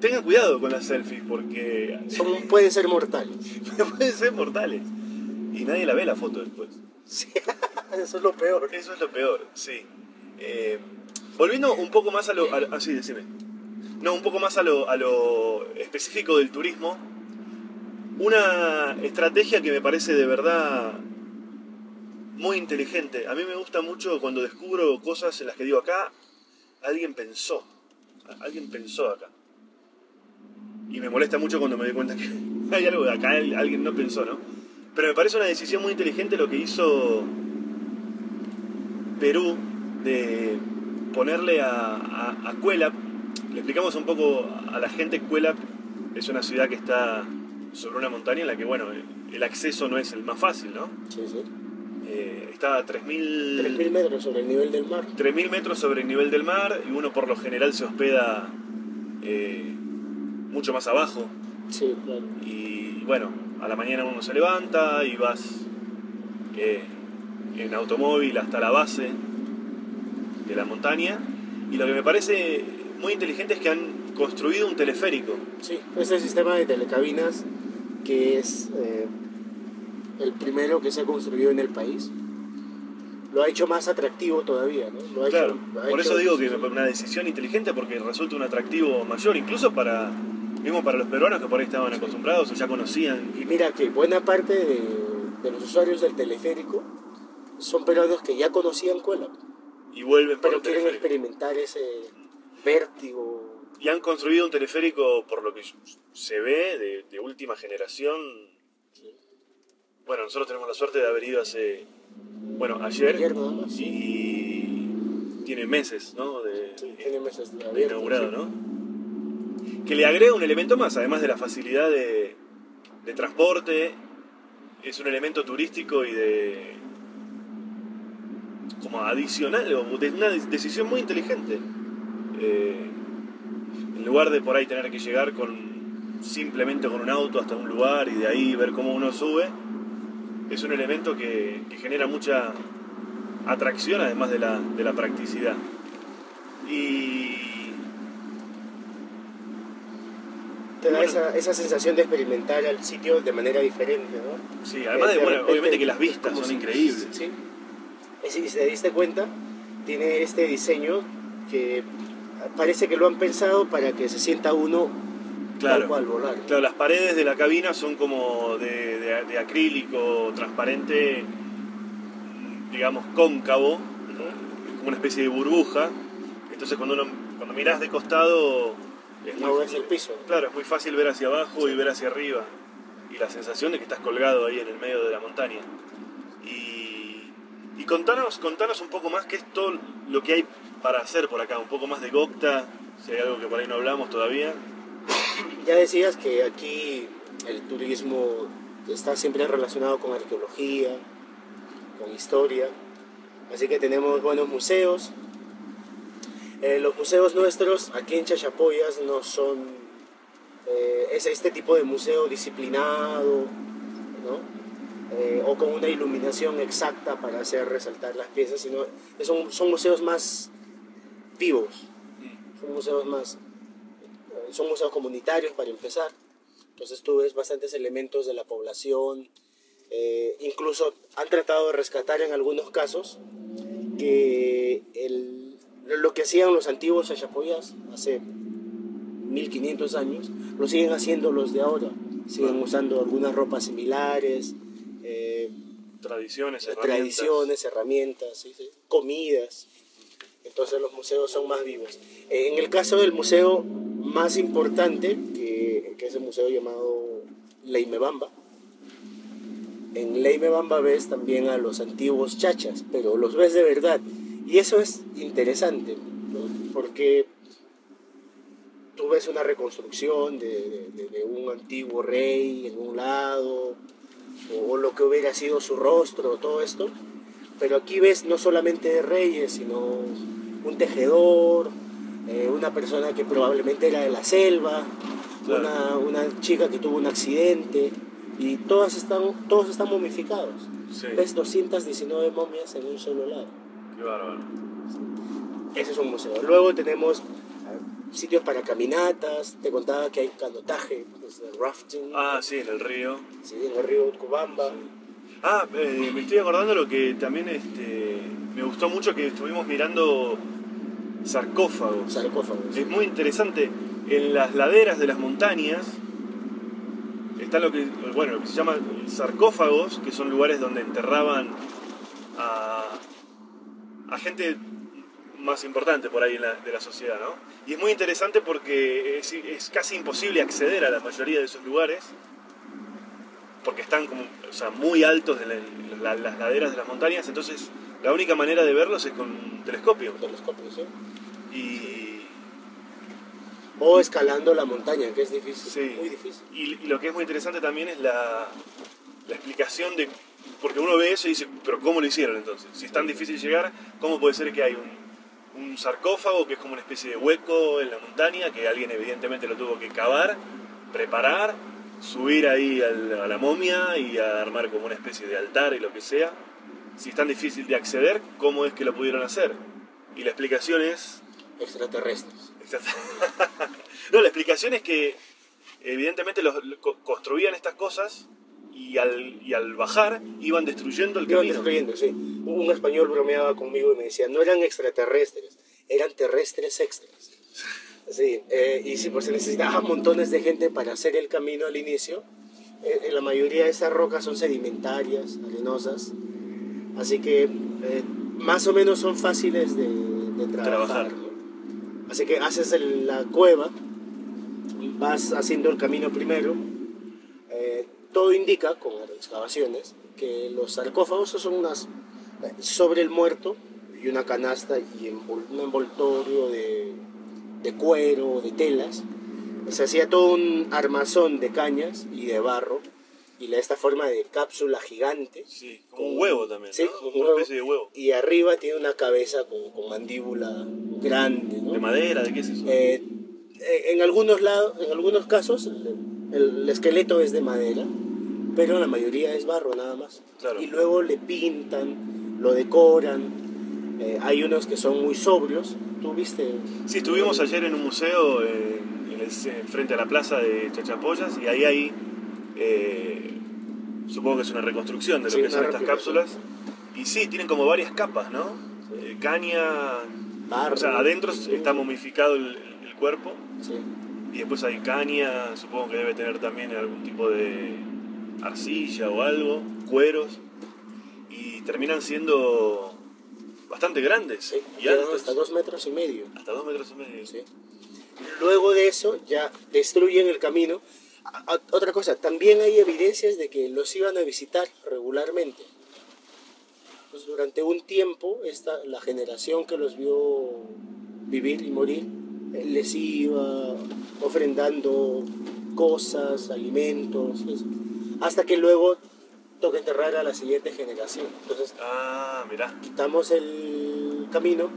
Tengan cuidado con las selfies porque Son, pueden ser mortales. pueden ser mortales. Y nadie la ve la foto después. Sí, eso es lo peor. Eso es lo peor, sí. Eh, volviendo un poco más a lo... ah. No, un poco más a lo, a lo específico del turismo. Una estrategia que me parece de verdad muy inteligente. A mí me gusta mucho cuando descubro cosas en las que digo acá, alguien pensó. Alguien pensó acá. Y me molesta mucho cuando me doy cuenta que hay algo de acá, alguien no pensó, ¿no? Pero me parece una decisión muy inteligente lo que hizo Perú de ponerle a, a, a Cuelap. Le explicamos un poco a la gente, Cuelap es una ciudad que está sobre una montaña en la que, bueno, el acceso no es el más fácil, ¿no? Sí, sí. Eh, está a 3.000 3.000 metros sobre el nivel del mar. 3.000 metros sobre el nivel del mar y uno por lo general se hospeda eh, mucho más abajo. Sí, claro. Y bueno, a la mañana uno se levanta y vas eh, en automóvil hasta la base de la montaña. Y lo que me parece muy inteligente es que han construido un teleférico. Sí, este sistema de telecabinas que es eh, el primero que se ha construido en el país. Lo ha hecho más atractivo todavía, ¿no? Lo ha Claro, hecho- lo ha por hecho- eso digo que es una decisión inteligente porque resulta un atractivo mayor, incluso para, mismo para los peruanos que por ahí estaban acostumbrados o ya conocían. Y mira que buena parte de, de los usuarios del teleférico son peruanos que ya conocían Cuela, Y vuelven pero quieren teleférico. experimentar ese vértigo. Y han construido un teleférico, por lo que se ve, de, de última generación. Bueno, nosotros tenemos la suerte de haber ido hace, bueno, ayer, Ayer nada más. y tiene meses, ¿no? De, Sí, tiene meses de de inaugurado. ¿no? Que le agrega un elemento más, además de la facilidad de, transporte, es un elemento turístico y de como adicional, o una de- decisión muy inteligente. Eh, en lugar de por ahí tener que llegar con simplemente con un auto hasta un lugar y de ahí ver cómo uno sube, es un elemento que, que genera mucha atracción además de la, de la practicidad. Y Te da Bueno. esa, esa sensación de experimentar el sitio de manera diferente, ¿no? sí, además de, De bueno, obviamente que las vistas son si- increíbles. Sí. Y si te diste cuenta, tiene este diseño que parece que lo han pensado para que se sienta uno Claro. cual volar. Claro, las paredes de la cabina son como de, de- de acrílico transparente, digamos cóncavo, ¿no? Como una especie de burbuja. Entonces cuando uno cuando mirás de costado es No ves el piso. Claro, es muy fácil ver hacia abajo y ver hacia arriba. Y la sensación de que estás colgado ahí en el medio de la montaña. Y, y contanos, contanos un poco más qué es todo lo que hay para hacer por acá. Un poco más de Gocta, si hay algo que por ahí no hablamos todavía. Ya decías que aquí el turismo está siempre relacionado con arqueología, con historia, así que tenemos buenos museos. Eh, los museos nuestros aquí en Chachapoyas no son eh, es este tipo de museo disciplinado, ¿no? Eh, o con una iluminación exacta para hacer resaltar las piezas, sino son, son museos más vivos, son museos más son museos comunitarios para empezar. Entonces tú ves bastantes elementos de la población. eh, incluso han tratado de rescatar en algunos casos que el- lo que hacían los antiguos chachapoyas hace 1500 años, lo siguen haciendo los de ahora. Siguen usando algunas ropas similares, eh, Tradiciones, herramientas. tradiciones, herramientas, ¿sí? Sí. comidas. Entonces los museos son más vivos. Eh, En el caso del museo más importante, que, que es el museo llamado Leimebamba, en Leimebamba ves también a los antiguos chachas, pero los ves de verdad. Y eso es interesante, ¿no? porque tú ves una reconstrucción de, de- un antiguo rey en un lado, o, lo que hubiera sido su rostro, todo esto. Pero aquí ves no solamente de reyes, sino un tejedor, eh, una persona que probablemente era de la selva, Claro. una, una chica que tuvo un accidente, y todas están, todos están momificados. Sí. Ves 219 momias en un solo lado. Qué bárbaro. Ese es un museo. Luego tenemos sitios para caminatas, te contaba que hay canotaje, rafting, Ah, sí, en el río. sí, en el río Cubamba. Ah, eh, me estoy acordando lo que también este, me gustó mucho que estuvimos mirando sarcófagos. sarcófagos. Es muy interesante. En las laderas de las montañas están lo que, bueno, lo que se llaman sarcófagos, que son lugares donde enterraban a, a gente más importante por ahí en la- de la sociedad, ¿no? Y es muy interesante porque es, es casi imposible acceder a la mayoría de esos lugares porque están como, o sea, muy altos de la- la- las laderas de las montañas, entonces la única manera de verlos es con un telescopio. telescopios, ¿sí? Y, O escalando la montaña, que es difícil, Sí. muy difícil. Y, y lo que es muy interesante también es la, la explicación de. Porque uno ve eso y dice, ¿pero cómo lo hicieron entonces? Si es tan difícil llegar, ¿cómo puede ser que hay un, un sarcófago que es como una especie de hueco en la montaña que alguien evidentemente lo tuvo que cavar, preparar, subir ahí a la momia y a armar como una especie de altar y lo que sea? Si es tan difícil de acceder, ¿cómo es que lo pudieron hacer? Y la explicación es Extraterrestres. No, la explicación es que evidentemente los, lo- co- construían estas cosas y al, y al bajar iban destruyendo el Iban camino. destruyendo, sí. Un español bromeaba conmigo y me decía, no eran extraterrestres, eran terrestres extras. Sí, eh, y sí, pues se necesitaba montones de gente para hacer el camino al inicio. Eh, la mayoría de esas rocas son sedimentarias, arenosas, así que eh, más o menos son fáciles de, de trabajar. Trabajar. Así que haces el- la cueva, vas haciendo el camino primero. Todo indica, con excavaciones, que los sarcófagos son unas sobre el muerto y una canasta y envol- un envoltorio de, de cuero, de telas. Se hacía todo un armazón de cañas y de barro y de esta forma de cápsula gigante. Sí, como un huevo también, Sí, ¿no? como un Una huevo. especie de huevo. Y arriba tiene una cabeza con, con mandíbula grande. ¿no? ¿De madera? ¿De qué es eso? Eh, eh, en algunos lados, en algunos casos, el, el esqueleto es de madera, pero la mayoría es barro nada más. Claro. Y luego le pintan, lo decoran. Eh, hay unos que son muy sobrios. ¿Tú viste? Sí, estuvimos ayer en un museo eh, en el frente a la plaza de Chachapoyas y ahí hay, eh, supongo que es una reconstrucción de lo Sí, que son estas cápsulas. Y sí, tienen como varias capas, ¿no? Eh, caña, Barro. o sea, adentro está momificado el, el cuerpo Sí. Y después hay caña, supongo que debe tener también algún tipo de arcilla o algo, cueros y terminan siendo bastante grandes sí. y altos, hasta dos metros y medio. hasta dos metros y medio. Sí. Luego de eso ya destruyen el camino. A- Otra cosa, también hay evidencias de que los iban a visitar regularmente. Pues durante un tiempo, esta, la generación que los vio vivir y morir, les iba ofrendando cosas, alimentos, eso, hasta que luego toca enterrar a la siguiente generación. Entonces, Ah, quitamos el camino,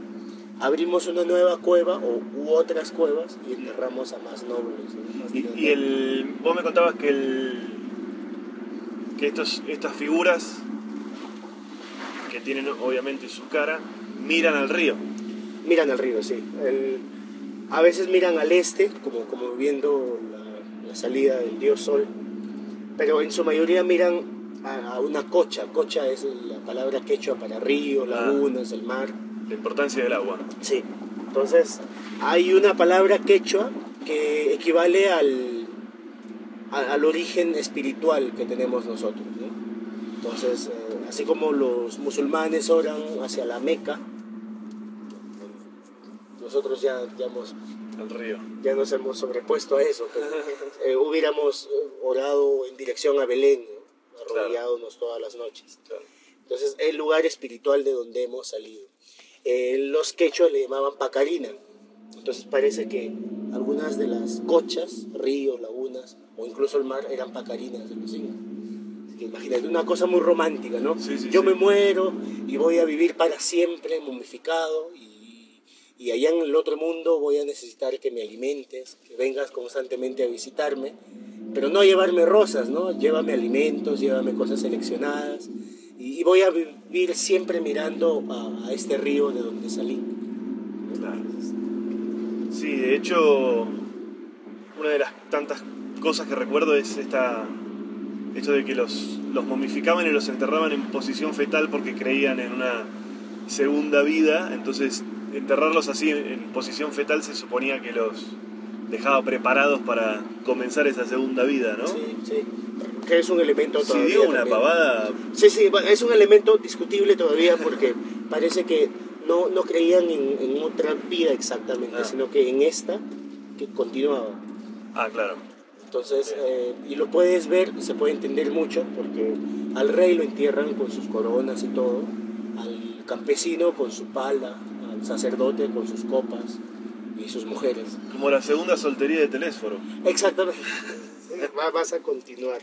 abrimos una nueva cueva o u otras cuevas y enterramos a más nobles. ¿no? Más Y, y el, vos me contabas que, el, que estos, estas figuras, que tienen obviamente su cara, miran al río. Miran al río, sí. El- a veces miran al este, como, como viendo la, la salida del dios sol, pero en su mayoría miran a, a una cocha. Cocha es la palabra quechua para río, Ah. lagunas, el mar. La importancia del agua. Sí. Entonces, hay una palabra quechua que equivale al, a- al origen espiritual que tenemos nosotros. ¿no? Entonces, eh, así como los musulmanes oran hacia la Meca, nosotros ya, ya, hemos, río. ya nos hemos sobrepuesto a eso. pero, eh, hubiéramos eh, orado en dirección a Belén, ¿no? arrodillándonos todas las noches. Entonces, el lugar espiritual de donde hemos salido. Eh, los quechos le llamaban Pacarina. Entonces parece que algunas de las cochas, ríos, lagunas o incluso el mar eran pacarinas de los incas. Imagínate, una cosa muy romántica, ¿no? Sí, sí, Yo sí. me muero y voy a vivir para siempre momificado y, y allá en el otro mundo voy a necesitar que me alimentes, que vengas constantemente a visitarme, pero no llevarme rosas, ¿no? Llévame alimentos, llévame cosas seleccionadas y, voy a vivir siempre mirando a, a este río de donde salí. Sí, de hecho, una de las tantas cosas que recuerdo es esta, esto de que los, los momificaban y los enterraban en posición fetal porque creían en una segunda vida, entonces enterrarlos así en, posición fetal se suponía que los dejaba preparados para comenzar esa segunda vida, ¿no? Sí, sí. Que es un elemento todavía. digo una también. pavada, Sí, sí, es un elemento discutible todavía porque parece que no, no creían en, en otra vida exactamente, Ah. sino que en esta que continuaba. ah, claro, Entonces, eh, y lo puedes ver, se puede entender mucho, porque al rey lo entierran con sus coronas y todo, al campesino con su pala, al sacerdote con sus copas y sus mujeres. como la segunda soltería de Telésforo. Exactamente. Va- Vas a continuar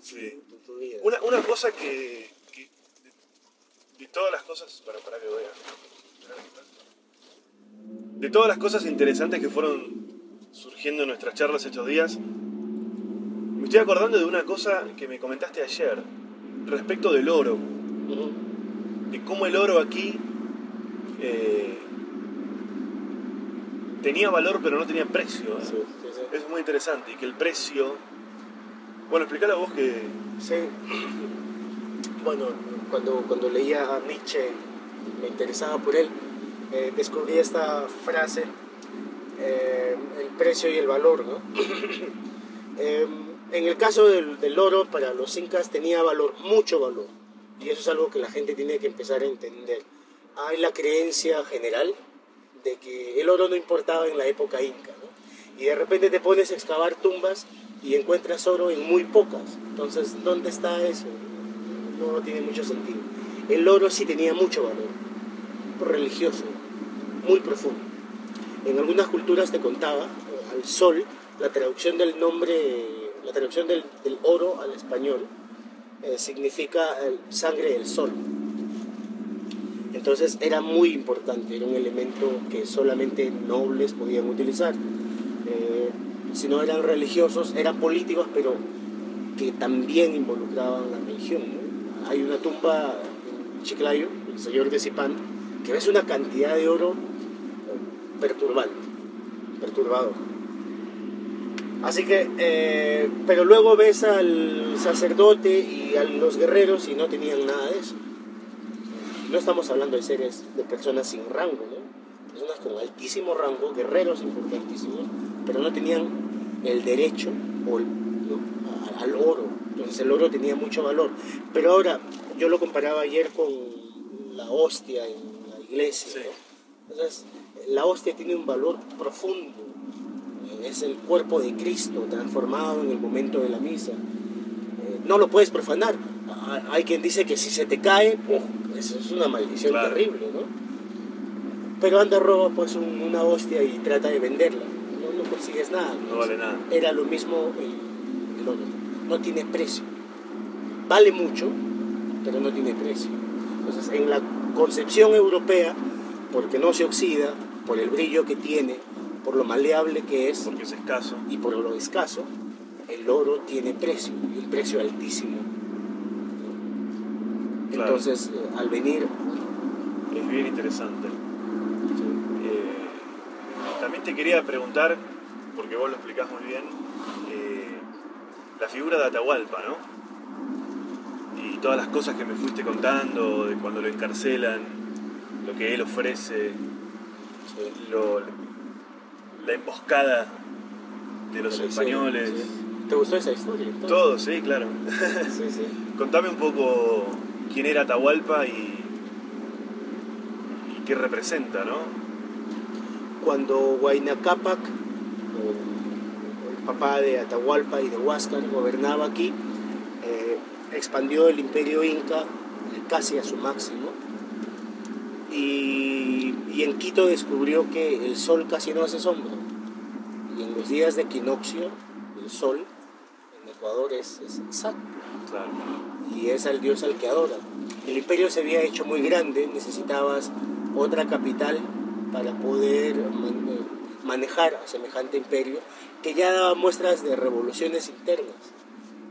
Sí. tu- tu vida. Una, una cosa que, que de, de todas las cosas. Para, para que voy a. De todas las cosas interesantes que fueron surgiendo en nuestras charlas estos días, me estoy acordando de una cosa que me comentaste ayer respecto del oro. De cómo el oro aquí eh, tenía valor pero no tenía precio. ¿eh? Sí, sí, sí. Es muy interesante y que el precio. Bueno, explícale a vos que. Sí. Bueno, cuando, cuando leía a Nietzsche, me interesaba por él, eh, descubrí esta frase, eh, el precio y el valor, ¿no? En el caso del, del oro, para los incas tenía valor, mucho valor, y eso es algo que la gente tiene que empezar a entender. Hay la creencia general de que el oro no importaba en la época inca. Y de repente te pones a excavar tumbas y encuentras oro en muy pocas. Entonces, ¿dónde está eso? No tiene mucho sentido. El oro sí tenía mucho valor, religioso, muy profundo. En algunas culturas te contaba, eh, al sol, la traducción del nombre, la traducción del, oro al español, eh, significa el sangre del sol. Entonces era muy importante, era un elemento que solamente nobles podían utilizar. Eh, si no eran religiosos, eran políticos, pero que también involucraban la religión. Hay una tumba en Chiclayo, el señor de Zipán, que ves una cantidad de oro eh, perturbante, perturbador. Así que, eh, pero luego ves al sacerdote y a los guerreros y no tenían nada de eso. No estamos hablando de seres, de personas sin rango, ¿no? Personas con altísimo rango, guerreros importantísimos, pero no tenían el derecho o el- ¿no? a- al oro. Entonces el oro tenía mucho valor. Pero ahora, yo lo comparaba ayer con la hostia en la iglesia. Sí. ¿no? Entonces, la hostia tiene un valor profundo. Es el cuerpo de Cristo transformado en el momento de la misa. Eh, No lo puedes profanar. Hay quien dice que si se te cae. Eso es una maldición Claro. terrible, ¿no? Pero anda, roba pues un- una hostia y trata de venderla. No, no consigues nada. No vale nada. Era lo mismo el, el oro. No tiene precio. Vale mucho, pero no tiene precio. Entonces, en la concepción europea, porque no se oxida, por el brillo que tiene, por lo maleable que es Porque es escaso. y por lo escaso, el oro tiene precio, y un precio altísimo. Claro. Entonces, eh, al venir, Es bien interesante. Eh, también te quería preguntar, porque vos lo explicás muy bien, eh, la figura de Atahualpa, ¿no? Y todas las cosas que me fuiste contando, de cuando lo encarcelan, lo que él ofrece, lo- la emboscada de los españoles. sí. ¿Te gustó esa historia? entonces? Todo, sí, claro. Sí, sí. Contame un poco quién era Atahualpa y, qué representa, ¿no? Cuando Huayna Cápac, o el papá de Atahualpa y de Huáscar, gobernaba aquí, eh, expandió el imperio inca eh, casi a su máximo. Y, y en Quito descubrió que el sol casi no hace sombra. Y en los días de equinoccio, el sol en Ecuador es, es exacto Claro. y es al dios al que adora. El imperio se había hecho muy grande, necesitabas otra capital para poder man- manejar a semejante imperio que ya daba muestras de revoluciones internas.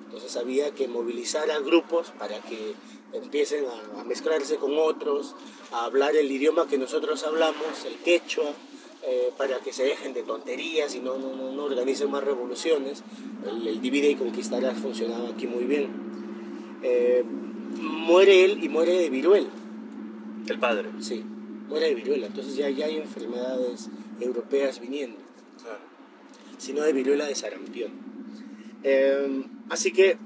Entonces había que movilizar a grupos para que empiecen a, a mezclarse con otros, a hablar el idioma que nosotros hablamos, el quechua, eh, para que se dejen de tonterías y no, no, no, no organicen más revoluciones. El, el divide y conquistarás funcionaba aquí muy bien. Eh, muere él y muere de viruela. El padre. Sí, muere de viruela. Entonces ya, ya hay enfermedades europeas viniendo, Claro. sino de viruela de sarampión. Eh, así que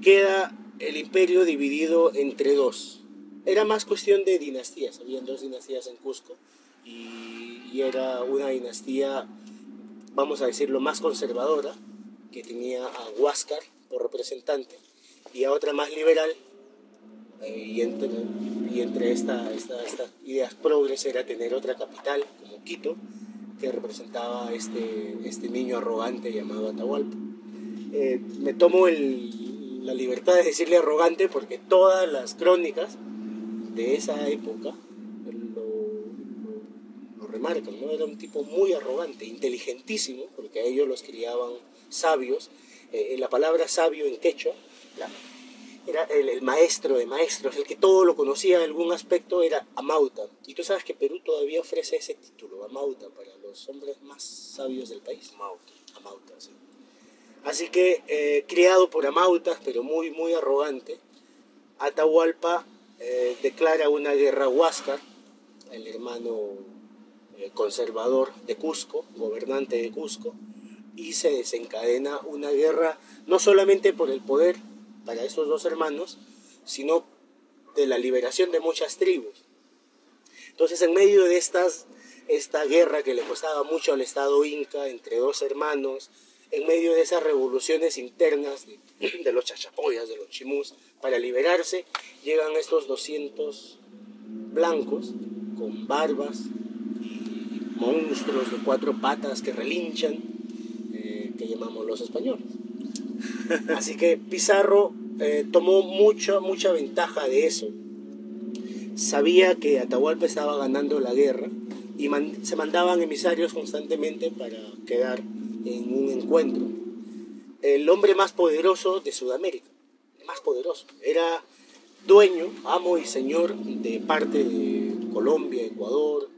queda el imperio dividido entre dos. Era más cuestión de dinastías, habían dos dinastías en Cusco y, era una dinastía, vamos a decirlo, más conservadora, que tenía a Huáscar por representante, y a otra más liberal, eh, y entre, y entre esta, esta- estas ideas progres era tener otra capital, como Quito, que representaba este, este niño arrogante llamado Atahualpa. Eh, me tomo el- la libertad de decirle arrogante porque todas las crónicas de esa época remarcan, ¿no? Era un tipo muy arrogante, inteligentísimo, porque a ellos los criaban sabios. Eh, la palabra sabio en quechua la- era el, el maestro de maestros, el que todo lo conocía en algún aspecto era Amauta. Y tú sabes que Perú todavía ofrece ese título, Amauta, para los hombres más sabios del país. Mauta. Amauta, sí. Así que, eh, criado por Amautas, pero muy, muy arrogante, Atahualpa eh, declara una guerra a Huáscar, el hermano eh, conservador de Cusco, gobernante de Cusco, y se desencadena una guerra no solamente por el poder para estos dos hermanos, sino de la liberación de muchas tribus. Entonces, en medio de estas, esta guerra que le costaba mucho al Estado inca entre dos hermanos, en medio de esas revoluciones internas de, los chachapoyas, de los chimús, para liberarse, llegan estos 200 blancos con barbas monstruos de cuatro patas que relinchan, eh, que llamamos los españoles. Así que Pizarro eh, tomó mucha, mucha ventaja de eso. Sabía que Atahualpa estaba ganando la guerra y man- se mandaban emisarios constantemente para quedar en un encuentro. El hombre más poderoso de Sudamérica, el más poderoso, era dueño, amo y señor de parte de Colombia, Ecuador,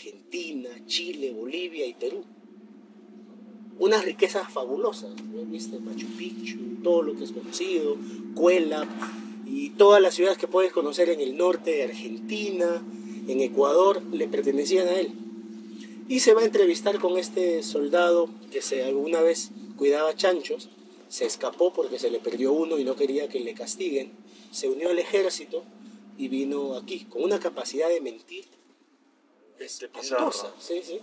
Argentina, Chile, Bolivia y Perú unas riquezas fabulosas. ¿viste? Machu Picchu, todo lo que es conocido, Cuela y todas las ciudades que puedes conocer en el norte de Argentina, en Ecuador, le pertenecían a él. Y se va a entrevistar con este soldado que se alguna vez cuidaba chanchos, se escapó porque se le perdió uno y no quería que le castiguen, se unió al ejército y vino aquí con una capacidad de mentir Este espantosa, Pizarro. sí, sí.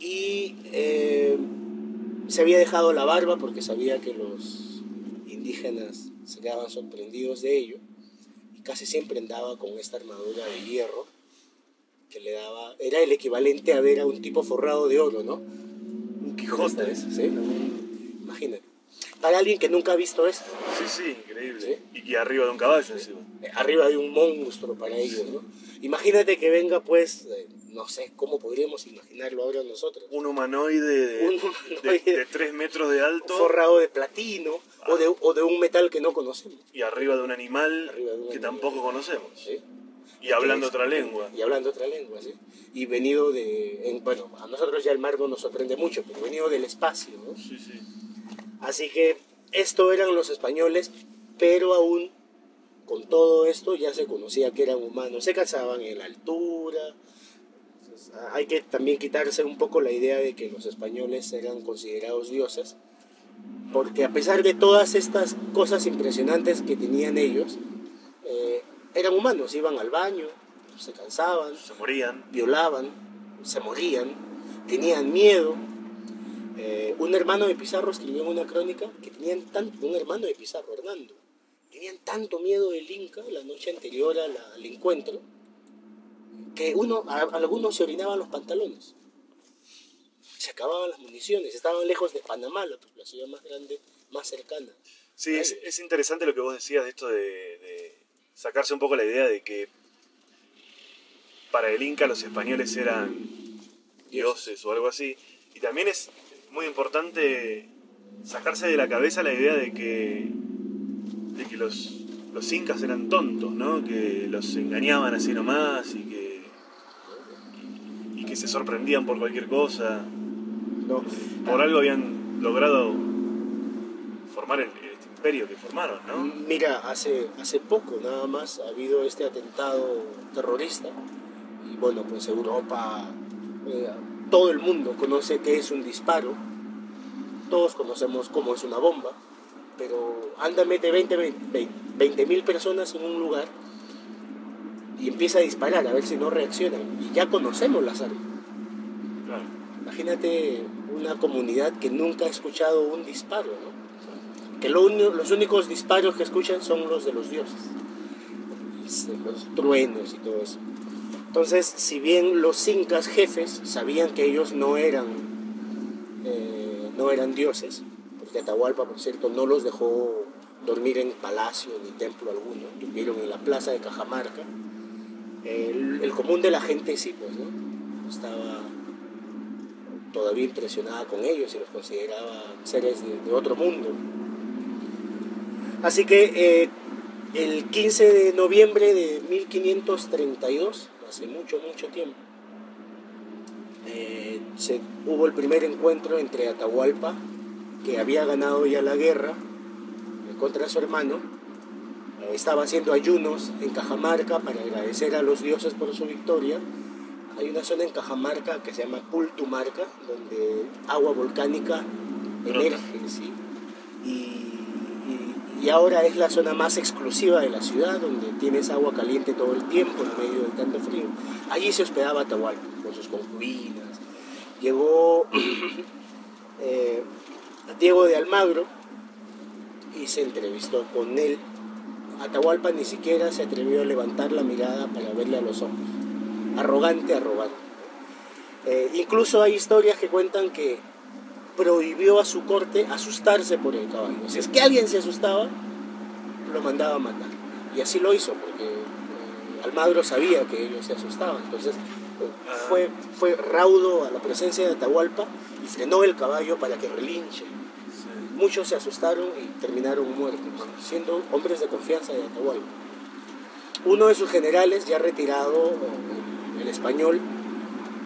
Y eh, se había dejado la barba porque sabía que los indígenas se quedaban sorprendidos de ello. Y casi siempre andaba con esta armadura de hierro que le daba, era el equivalente a ver a un tipo forrado de oro, ¿no? Un Quijote. Sí. Imagínate. Para alguien que nunca ha visto esto, Sí, sí, increíble. Y que arriba de un caballo encima. eh, arriba de un monstruo para ellos, ¿no? Imagínate que venga, pues, eh, no sé cómo podríamos imaginarlo ahora nosotros. Un humanoide de, Un de, humanoide. de 3 metros de alto forrado de platino o, de, o de un metal que no conocemos. y arriba de un animal de un que animal. tampoco conocemos. ¿sí? Y hablando es- otra lengua. Y hablando otra lengua, ¿sí? Y venido de... en- bueno, a nosotros ya el mar no nos sorprende mucho, pero venido del espacio, ¿no? Sí, sí. Así que esto eran los españoles, pero aún con todo esto ya se conocía que eran humanos. Se casaban en la altura, Entonces, hay que también quitarse un poco la idea de que los españoles eran considerados dioses, porque a pesar de todas estas cosas impresionantes que tenían ellos, eh, eran humanos, iban al baño, se cansaban, Se morían. violaban, se morían, tenían miedo. Eh, un hermano de Pizarro escribió en una crónica que tenían tanto, un hermano de Pizarro, Hernando, tenían tanto miedo del Inca la noche anterior a la- al encuentro que uno, a- algunos se orinaban los pantalones. Se acababan las municiones, estaban lejos de Panamá, la, la ciudad más grande, más cercana. Sí, es, es interesante lo que vos decías de esto de, de sacarse un poco la idea de que para el Inca los españoles eran dioses o algo así. Y también es muy importante sacarse de la cabeza la idea de que, de que los, los incas eran tontos, ¿no? Que los engañaban así nomás y que, y que se sorprendían por cualquier cosa. ¿no? Por algo habían logrado formar el, este imperio que formaron, ¿no? Mira, hace, hace poco nada más ha habido este atentado terrorista y bueno, pues Europa, eh, todo el mundo conoce qué es un disparo, todos conocemos cómo es una bomba, pero ándame de 20 mil personas en un lugar y empieza a disparar a ver si no reaccionan y ya conocemos las armas. Claro. Imagínate una comunidad que nunca ha escuchado un disparo, ¿no? Que lo los únicos disparos que escuchan son los de los dioses, los truenos y todo eso. Entonces, si bien los incas jefes sabían que ellos no eran, eh, no eran dioses, porque Atahualpa, por cierto, no los dejó dormir en palacio ni templo alguno, durmieron en la plaza de Cajamarca, el, común de la gente sí, pues, ¿no? Estaba todavía impresionada con ellos y los consideraba seres de, de otro mundo. Así que eh, el 15 de noviembre de 1532, hace mucho, mucho tiempo, eh, se, hubo el primer encuentro entre Atahualpa, que había ganado ya la guerra eh, contra su hermano, eh, estaba haciendo ayunos en Cajamarca para agradecer a los dioses por su victoria. Hay una zona en Cajamarca que se llama Pultumarca, donde agua volcánica emerge, ¿sí? Y, ahora es la zona más exclusiva de la ciudad, donde tienes agua caliente todo el tiempo en medio de tanto frío. Allí se hospedaba Atahualpa con sus concubinas. Llegó eh, Diego de Almagro y se entrevistó con él. Atahualpa ni siquiera se atrevió a levantar la mirada para verle a los ojos. Arrogante, arrogante. Eh, incluso hay historias que cuentan que prohibió a su corte asustarse por el caballo. Si es que alguien se asustaba, lo mandaba a matar. Y así lo hizo, porque eh, Almagro sabía que ellos se asustaban. Entonces eh, fue, fue raudo a la presencia de Atahualpa y frenó el caballo para que relinche. Muchos se asustaron y terminaron muertos, siendo hombres de confianza de Atahualpa. Uno de sus generales, ya retirado, eh, el español,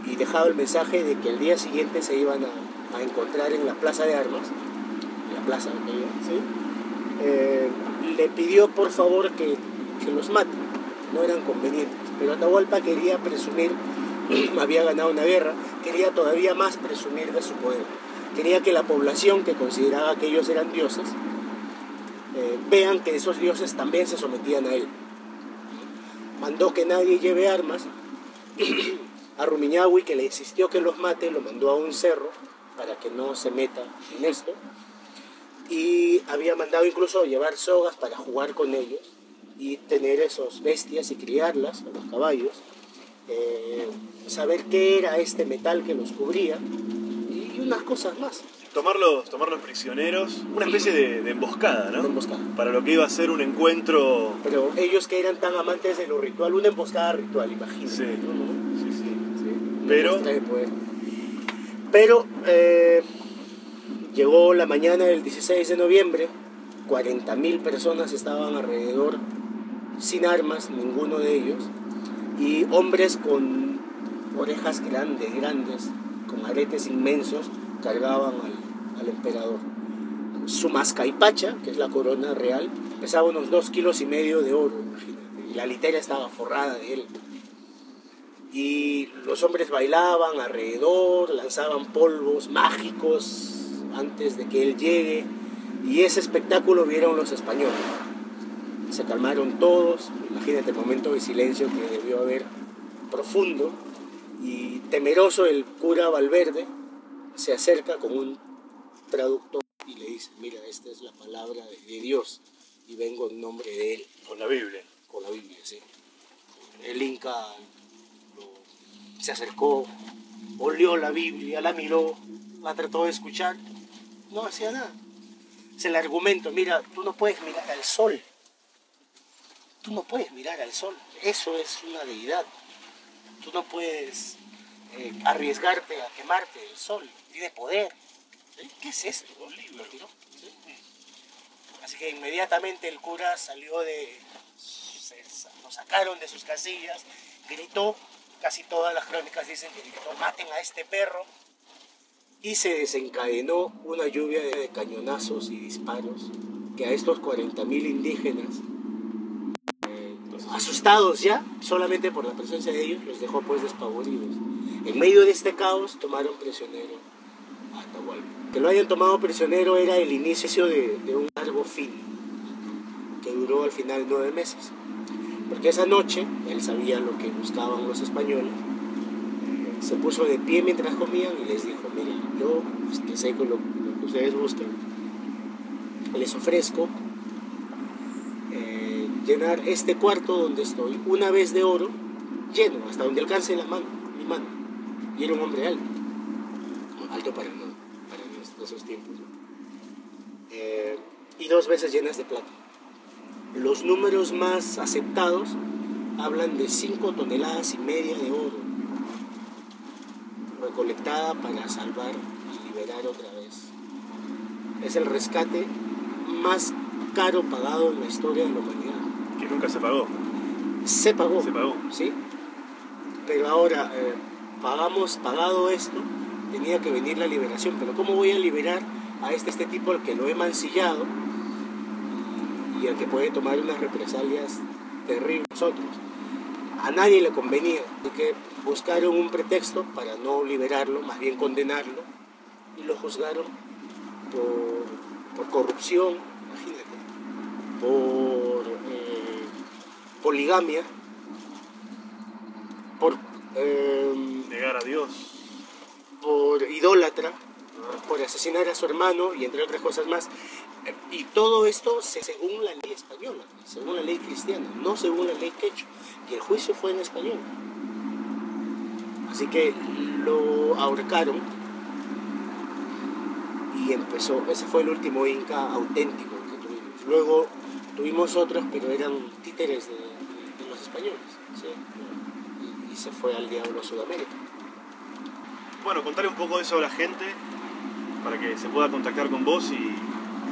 y dejaba el mensaje de que el día siguiente se iban a, a encontrar en la plaza de armas, la plaza aquella, ¿sí? Eh, le pidió por favor que, que los maten, no eran convenientes, pero Atahualpa quería presumir, había ganado una guerra, quería todavía más presumir de su poder, quería que la población que consideraba que ellos eran dioses, eh, vean que esos dioses también se sometían a él. Mandó que nadie lleve armas, a Rumiñahui que le insistió que los mate, lo mandó a un cerro para que no se meta en esto. Y había mandado incluso llevar sogas para jugar con ellos y tener esos bestias y criarlas, los caballos, eh, saber qué era este metal que los cubría y unas cosas más. Tomarlos, tomarlos prisioneros, una especie de, de emboscada, ¿no? Una emboscada. Para lo que iba a ser un encuentro. Pero ellos que eran tan amantes de lo ritual, una emboscada ritual, imagínate. Sí, ¿no? sí, sí. Sí, Pero-. Pero eh, llegó la mañana del 16 de noviembre, 40.000 personas estaban alrededor, sin armas, ninguno de ellos, y hombres con orejas grandes, grandes, con aretes inmensos, cargaban al, al emperador. Su mascaipacha, que es la corona real, pesaba unos dos kilos y medio de oro, imagínate, y la litera estaba forrada de él. Y los hombres bailaban alrededor, lanzaban polvos mágicos antes de que él llegue y ese espectáculo vieron los españoles. Se calmaron todos, imagínate el momento de silencio que debió haber profundo y temeroso el cura Valverde se acerca con un traductor y le dice, mira, esta es la palabra de Dios y vengo en nombre de él, Con la Biblia. con la Biblia, sí. El Inca se acercó, olió la Biblia, la miró, la trató de escuchar, no hacía nada. Es el argumento, mira, tú no puedes mirar al sol, tú no puedes mirar al sol, eso es una deidad, tú no puedes eh, arriesgarte a quemarte el sol, tiene poder. ¿Qué es esto? Un libro. Así que inmediatamente el cura salió de... se- lo sacaron de sus casillas, gritó, casi todas las crónicas dicen que maten a este perro. Y se desencadenó una lluvia de cañonazos y disparos que a estos 40.000 indígenas, eh, asustados ya, solamente por la presencia de ellos, los dejó pues despavoridos. En medio de este caos tomaron prisionero a Atahualpa. Que lo hayan tomado prisionero era el inicio de un largo fin que duró al final nueve meses. Porque esa noche él sabía lo que buscaban los españoles. Se puso de pie mientras comían y les dijo, miren, yo pues, que sé lo, lo que ustedes buscan, les ofrezco eh, llenar este cuarto donde estoy una vez de oro, lleno, hasta donde alcance la mano, mi mano. Y era un hombre alto, alto para, nuestros- tiempos. Eh, y dos veces llenas de plata. Los números más aceptados hablan de 5 toneladas y media de oro recolectada para salvar y liberar otra vez. Es el rescate más caro pagado en la historia de la humanidad. Que nunca se pagó. Se pagó, Se pagó. ¿sí? Pero ahora, eh, pagamos, pagado esto, tenía que venir la liberación. Pero ¿cómo voy a liberar a este, este tipo al que lo he mancillado y al que puede tomar unas represalias terribles nosotros? A nadie le convenía, así que buscaron un pretexto para no liberarlo, más bien condenarlo, y lo juzgaron por, por corrupción, imagínate, por eh, poligamia, por, eh, Negar a Dios. por idólatra, por asesinar a su hermano y entre otras cosas más. Y todo esto se- según la ley española, según la ley cristiana, no según la ley quechua. Y el juicio fue en español. Así que lo ahorcaron y empezó, ese fue el último Inca auténtico que tuvimos. Luego tuvimos otros, pero eran títeres de, los españoles. Y, se fue al diablo Sudamérica. Bueno, contarle un poco de eso a la gente para que se pueda contactar con vos y,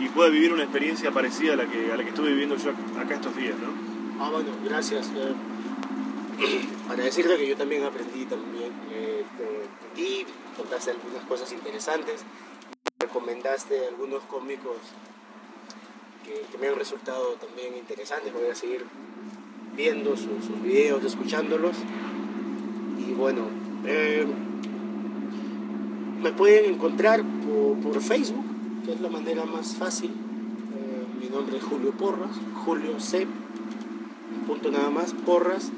y pueda vivir una experiencia parecida a la que, a la que estuve viviendo yo acá estos días, ¿no? Ah, bueno, gracias. eh, para decirte que yo también aprendí también eh, contaste algunas cosas interesantes, recomendaste algunos cómicos que, me han resultado también interesantes. Voy a seguir viendo sus, sus videos, escuchándolos. Y bueno, eh, me pueden encontrar por Facebook, que es la manera más fácil. Eh, mi nombre es Julio Porras, Julio C punto nada más, porras.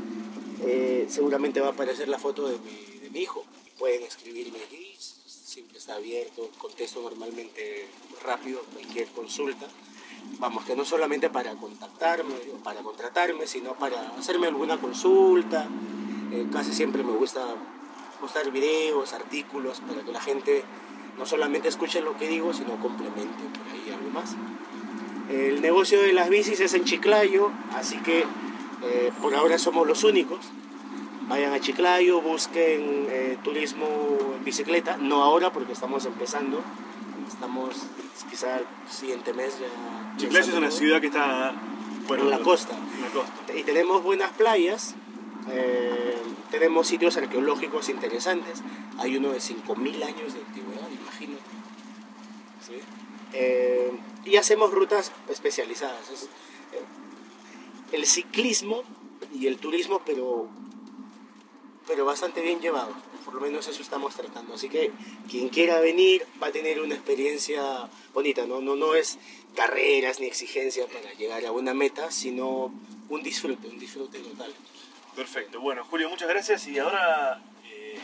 Eh, seguramente va a aparecer la foto de mi, de mi hijo. Pueden escribirme allí, siempre está abierto, contesto normalmente rápido cualquier consulta. Vamos, que no solamente para contactarme o para contratarme, sino para hacerme alguna consulta. Eh, casi siempre me gusta mostrar videos, artículos, para que la gente no solamente escuche lo que digo, sino complemente por ahí algo más. El negocio de las bicis es en Chiclayo, así que eh, por ahora somos los únicos. Vayan a Chiclayo, busquen eh, turismo en bicicleta, no ahora porque estamos empezando, estamos quizá el siguiente mes ya. Chiclayo es una todo. ciudad que está bueno, En la costa. En la costa. Y tenemos buenas playas, eh, tenemos sitios arqueológicos interesantes. Hay uno de 5.000 años de antigüedad. Eh, y hacemos rutas especializadas. Es, eh, el ciclismo y el turismo, pero pero bastante bien llevado. Por lo menos eso estamos tratando. Así que quien quiera venir va a tener una experiencia bonita. No, no, no es carreras ni exigencia para llegar a una meta, sino un disfrute, un disfrute total. Perfecto. Bueno, Julio, muchas gracias y ahora, eh,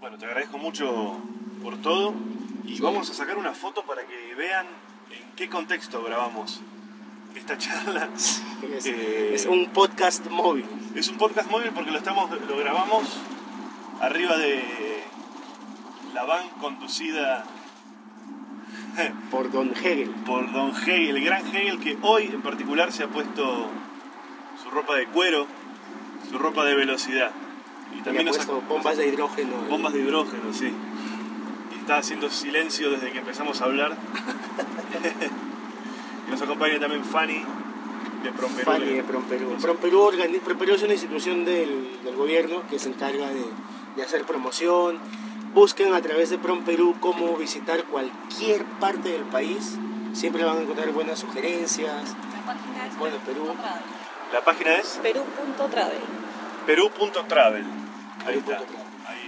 bueno, te agradezco mucho por todo y Sí. vamos a sacar una foto para que vean en qué contexto grabamos esta charla. Es, Eh, es un podcast móvil Es un podcast móvil porque lo estamos, lo grabamos arriba de la van conducida por Don Hegel. por Don Hegel, el gran Hegel que hoy en particular se ha puesto su ropa de cuero, su ropa de velocidad. Y También también ha nos puesto bombas de hidrógeno. bombas de hidrógeno, sí. Está haciendo silencio desde que empezamos a hablar. y nos acompaña también Fanny de Promperú. Fanny de Promperú. Promperú, organi- Promperú es una institución del, del gobierno que se encarga de, de hacer promoción. Busquen a través de Promperú cómo visitar cualquier parte del país. Siempre van a encontrar buenas sugerencias. La página es Bueno, Perú. Perú.travel. La página es Perú.travel. perú.travel. Ahí está.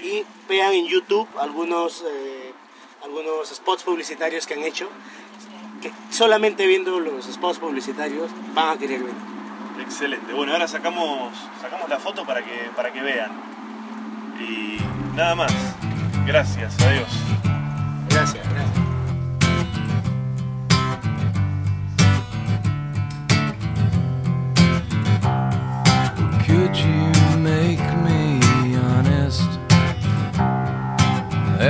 Y vean en YouTube algunos, eh, algunos spots publicitarios que han hecho. Que solamente viendo los spots publicitarios van a querer venir. Excelente. Bueno, ahora sacamos, sacamos la foto para que, para que vean. Y nada más. Gracias. Adiós. Gracias, gracias. Could you make me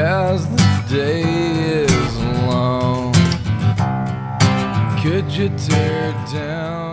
as the day is long? Could you tear down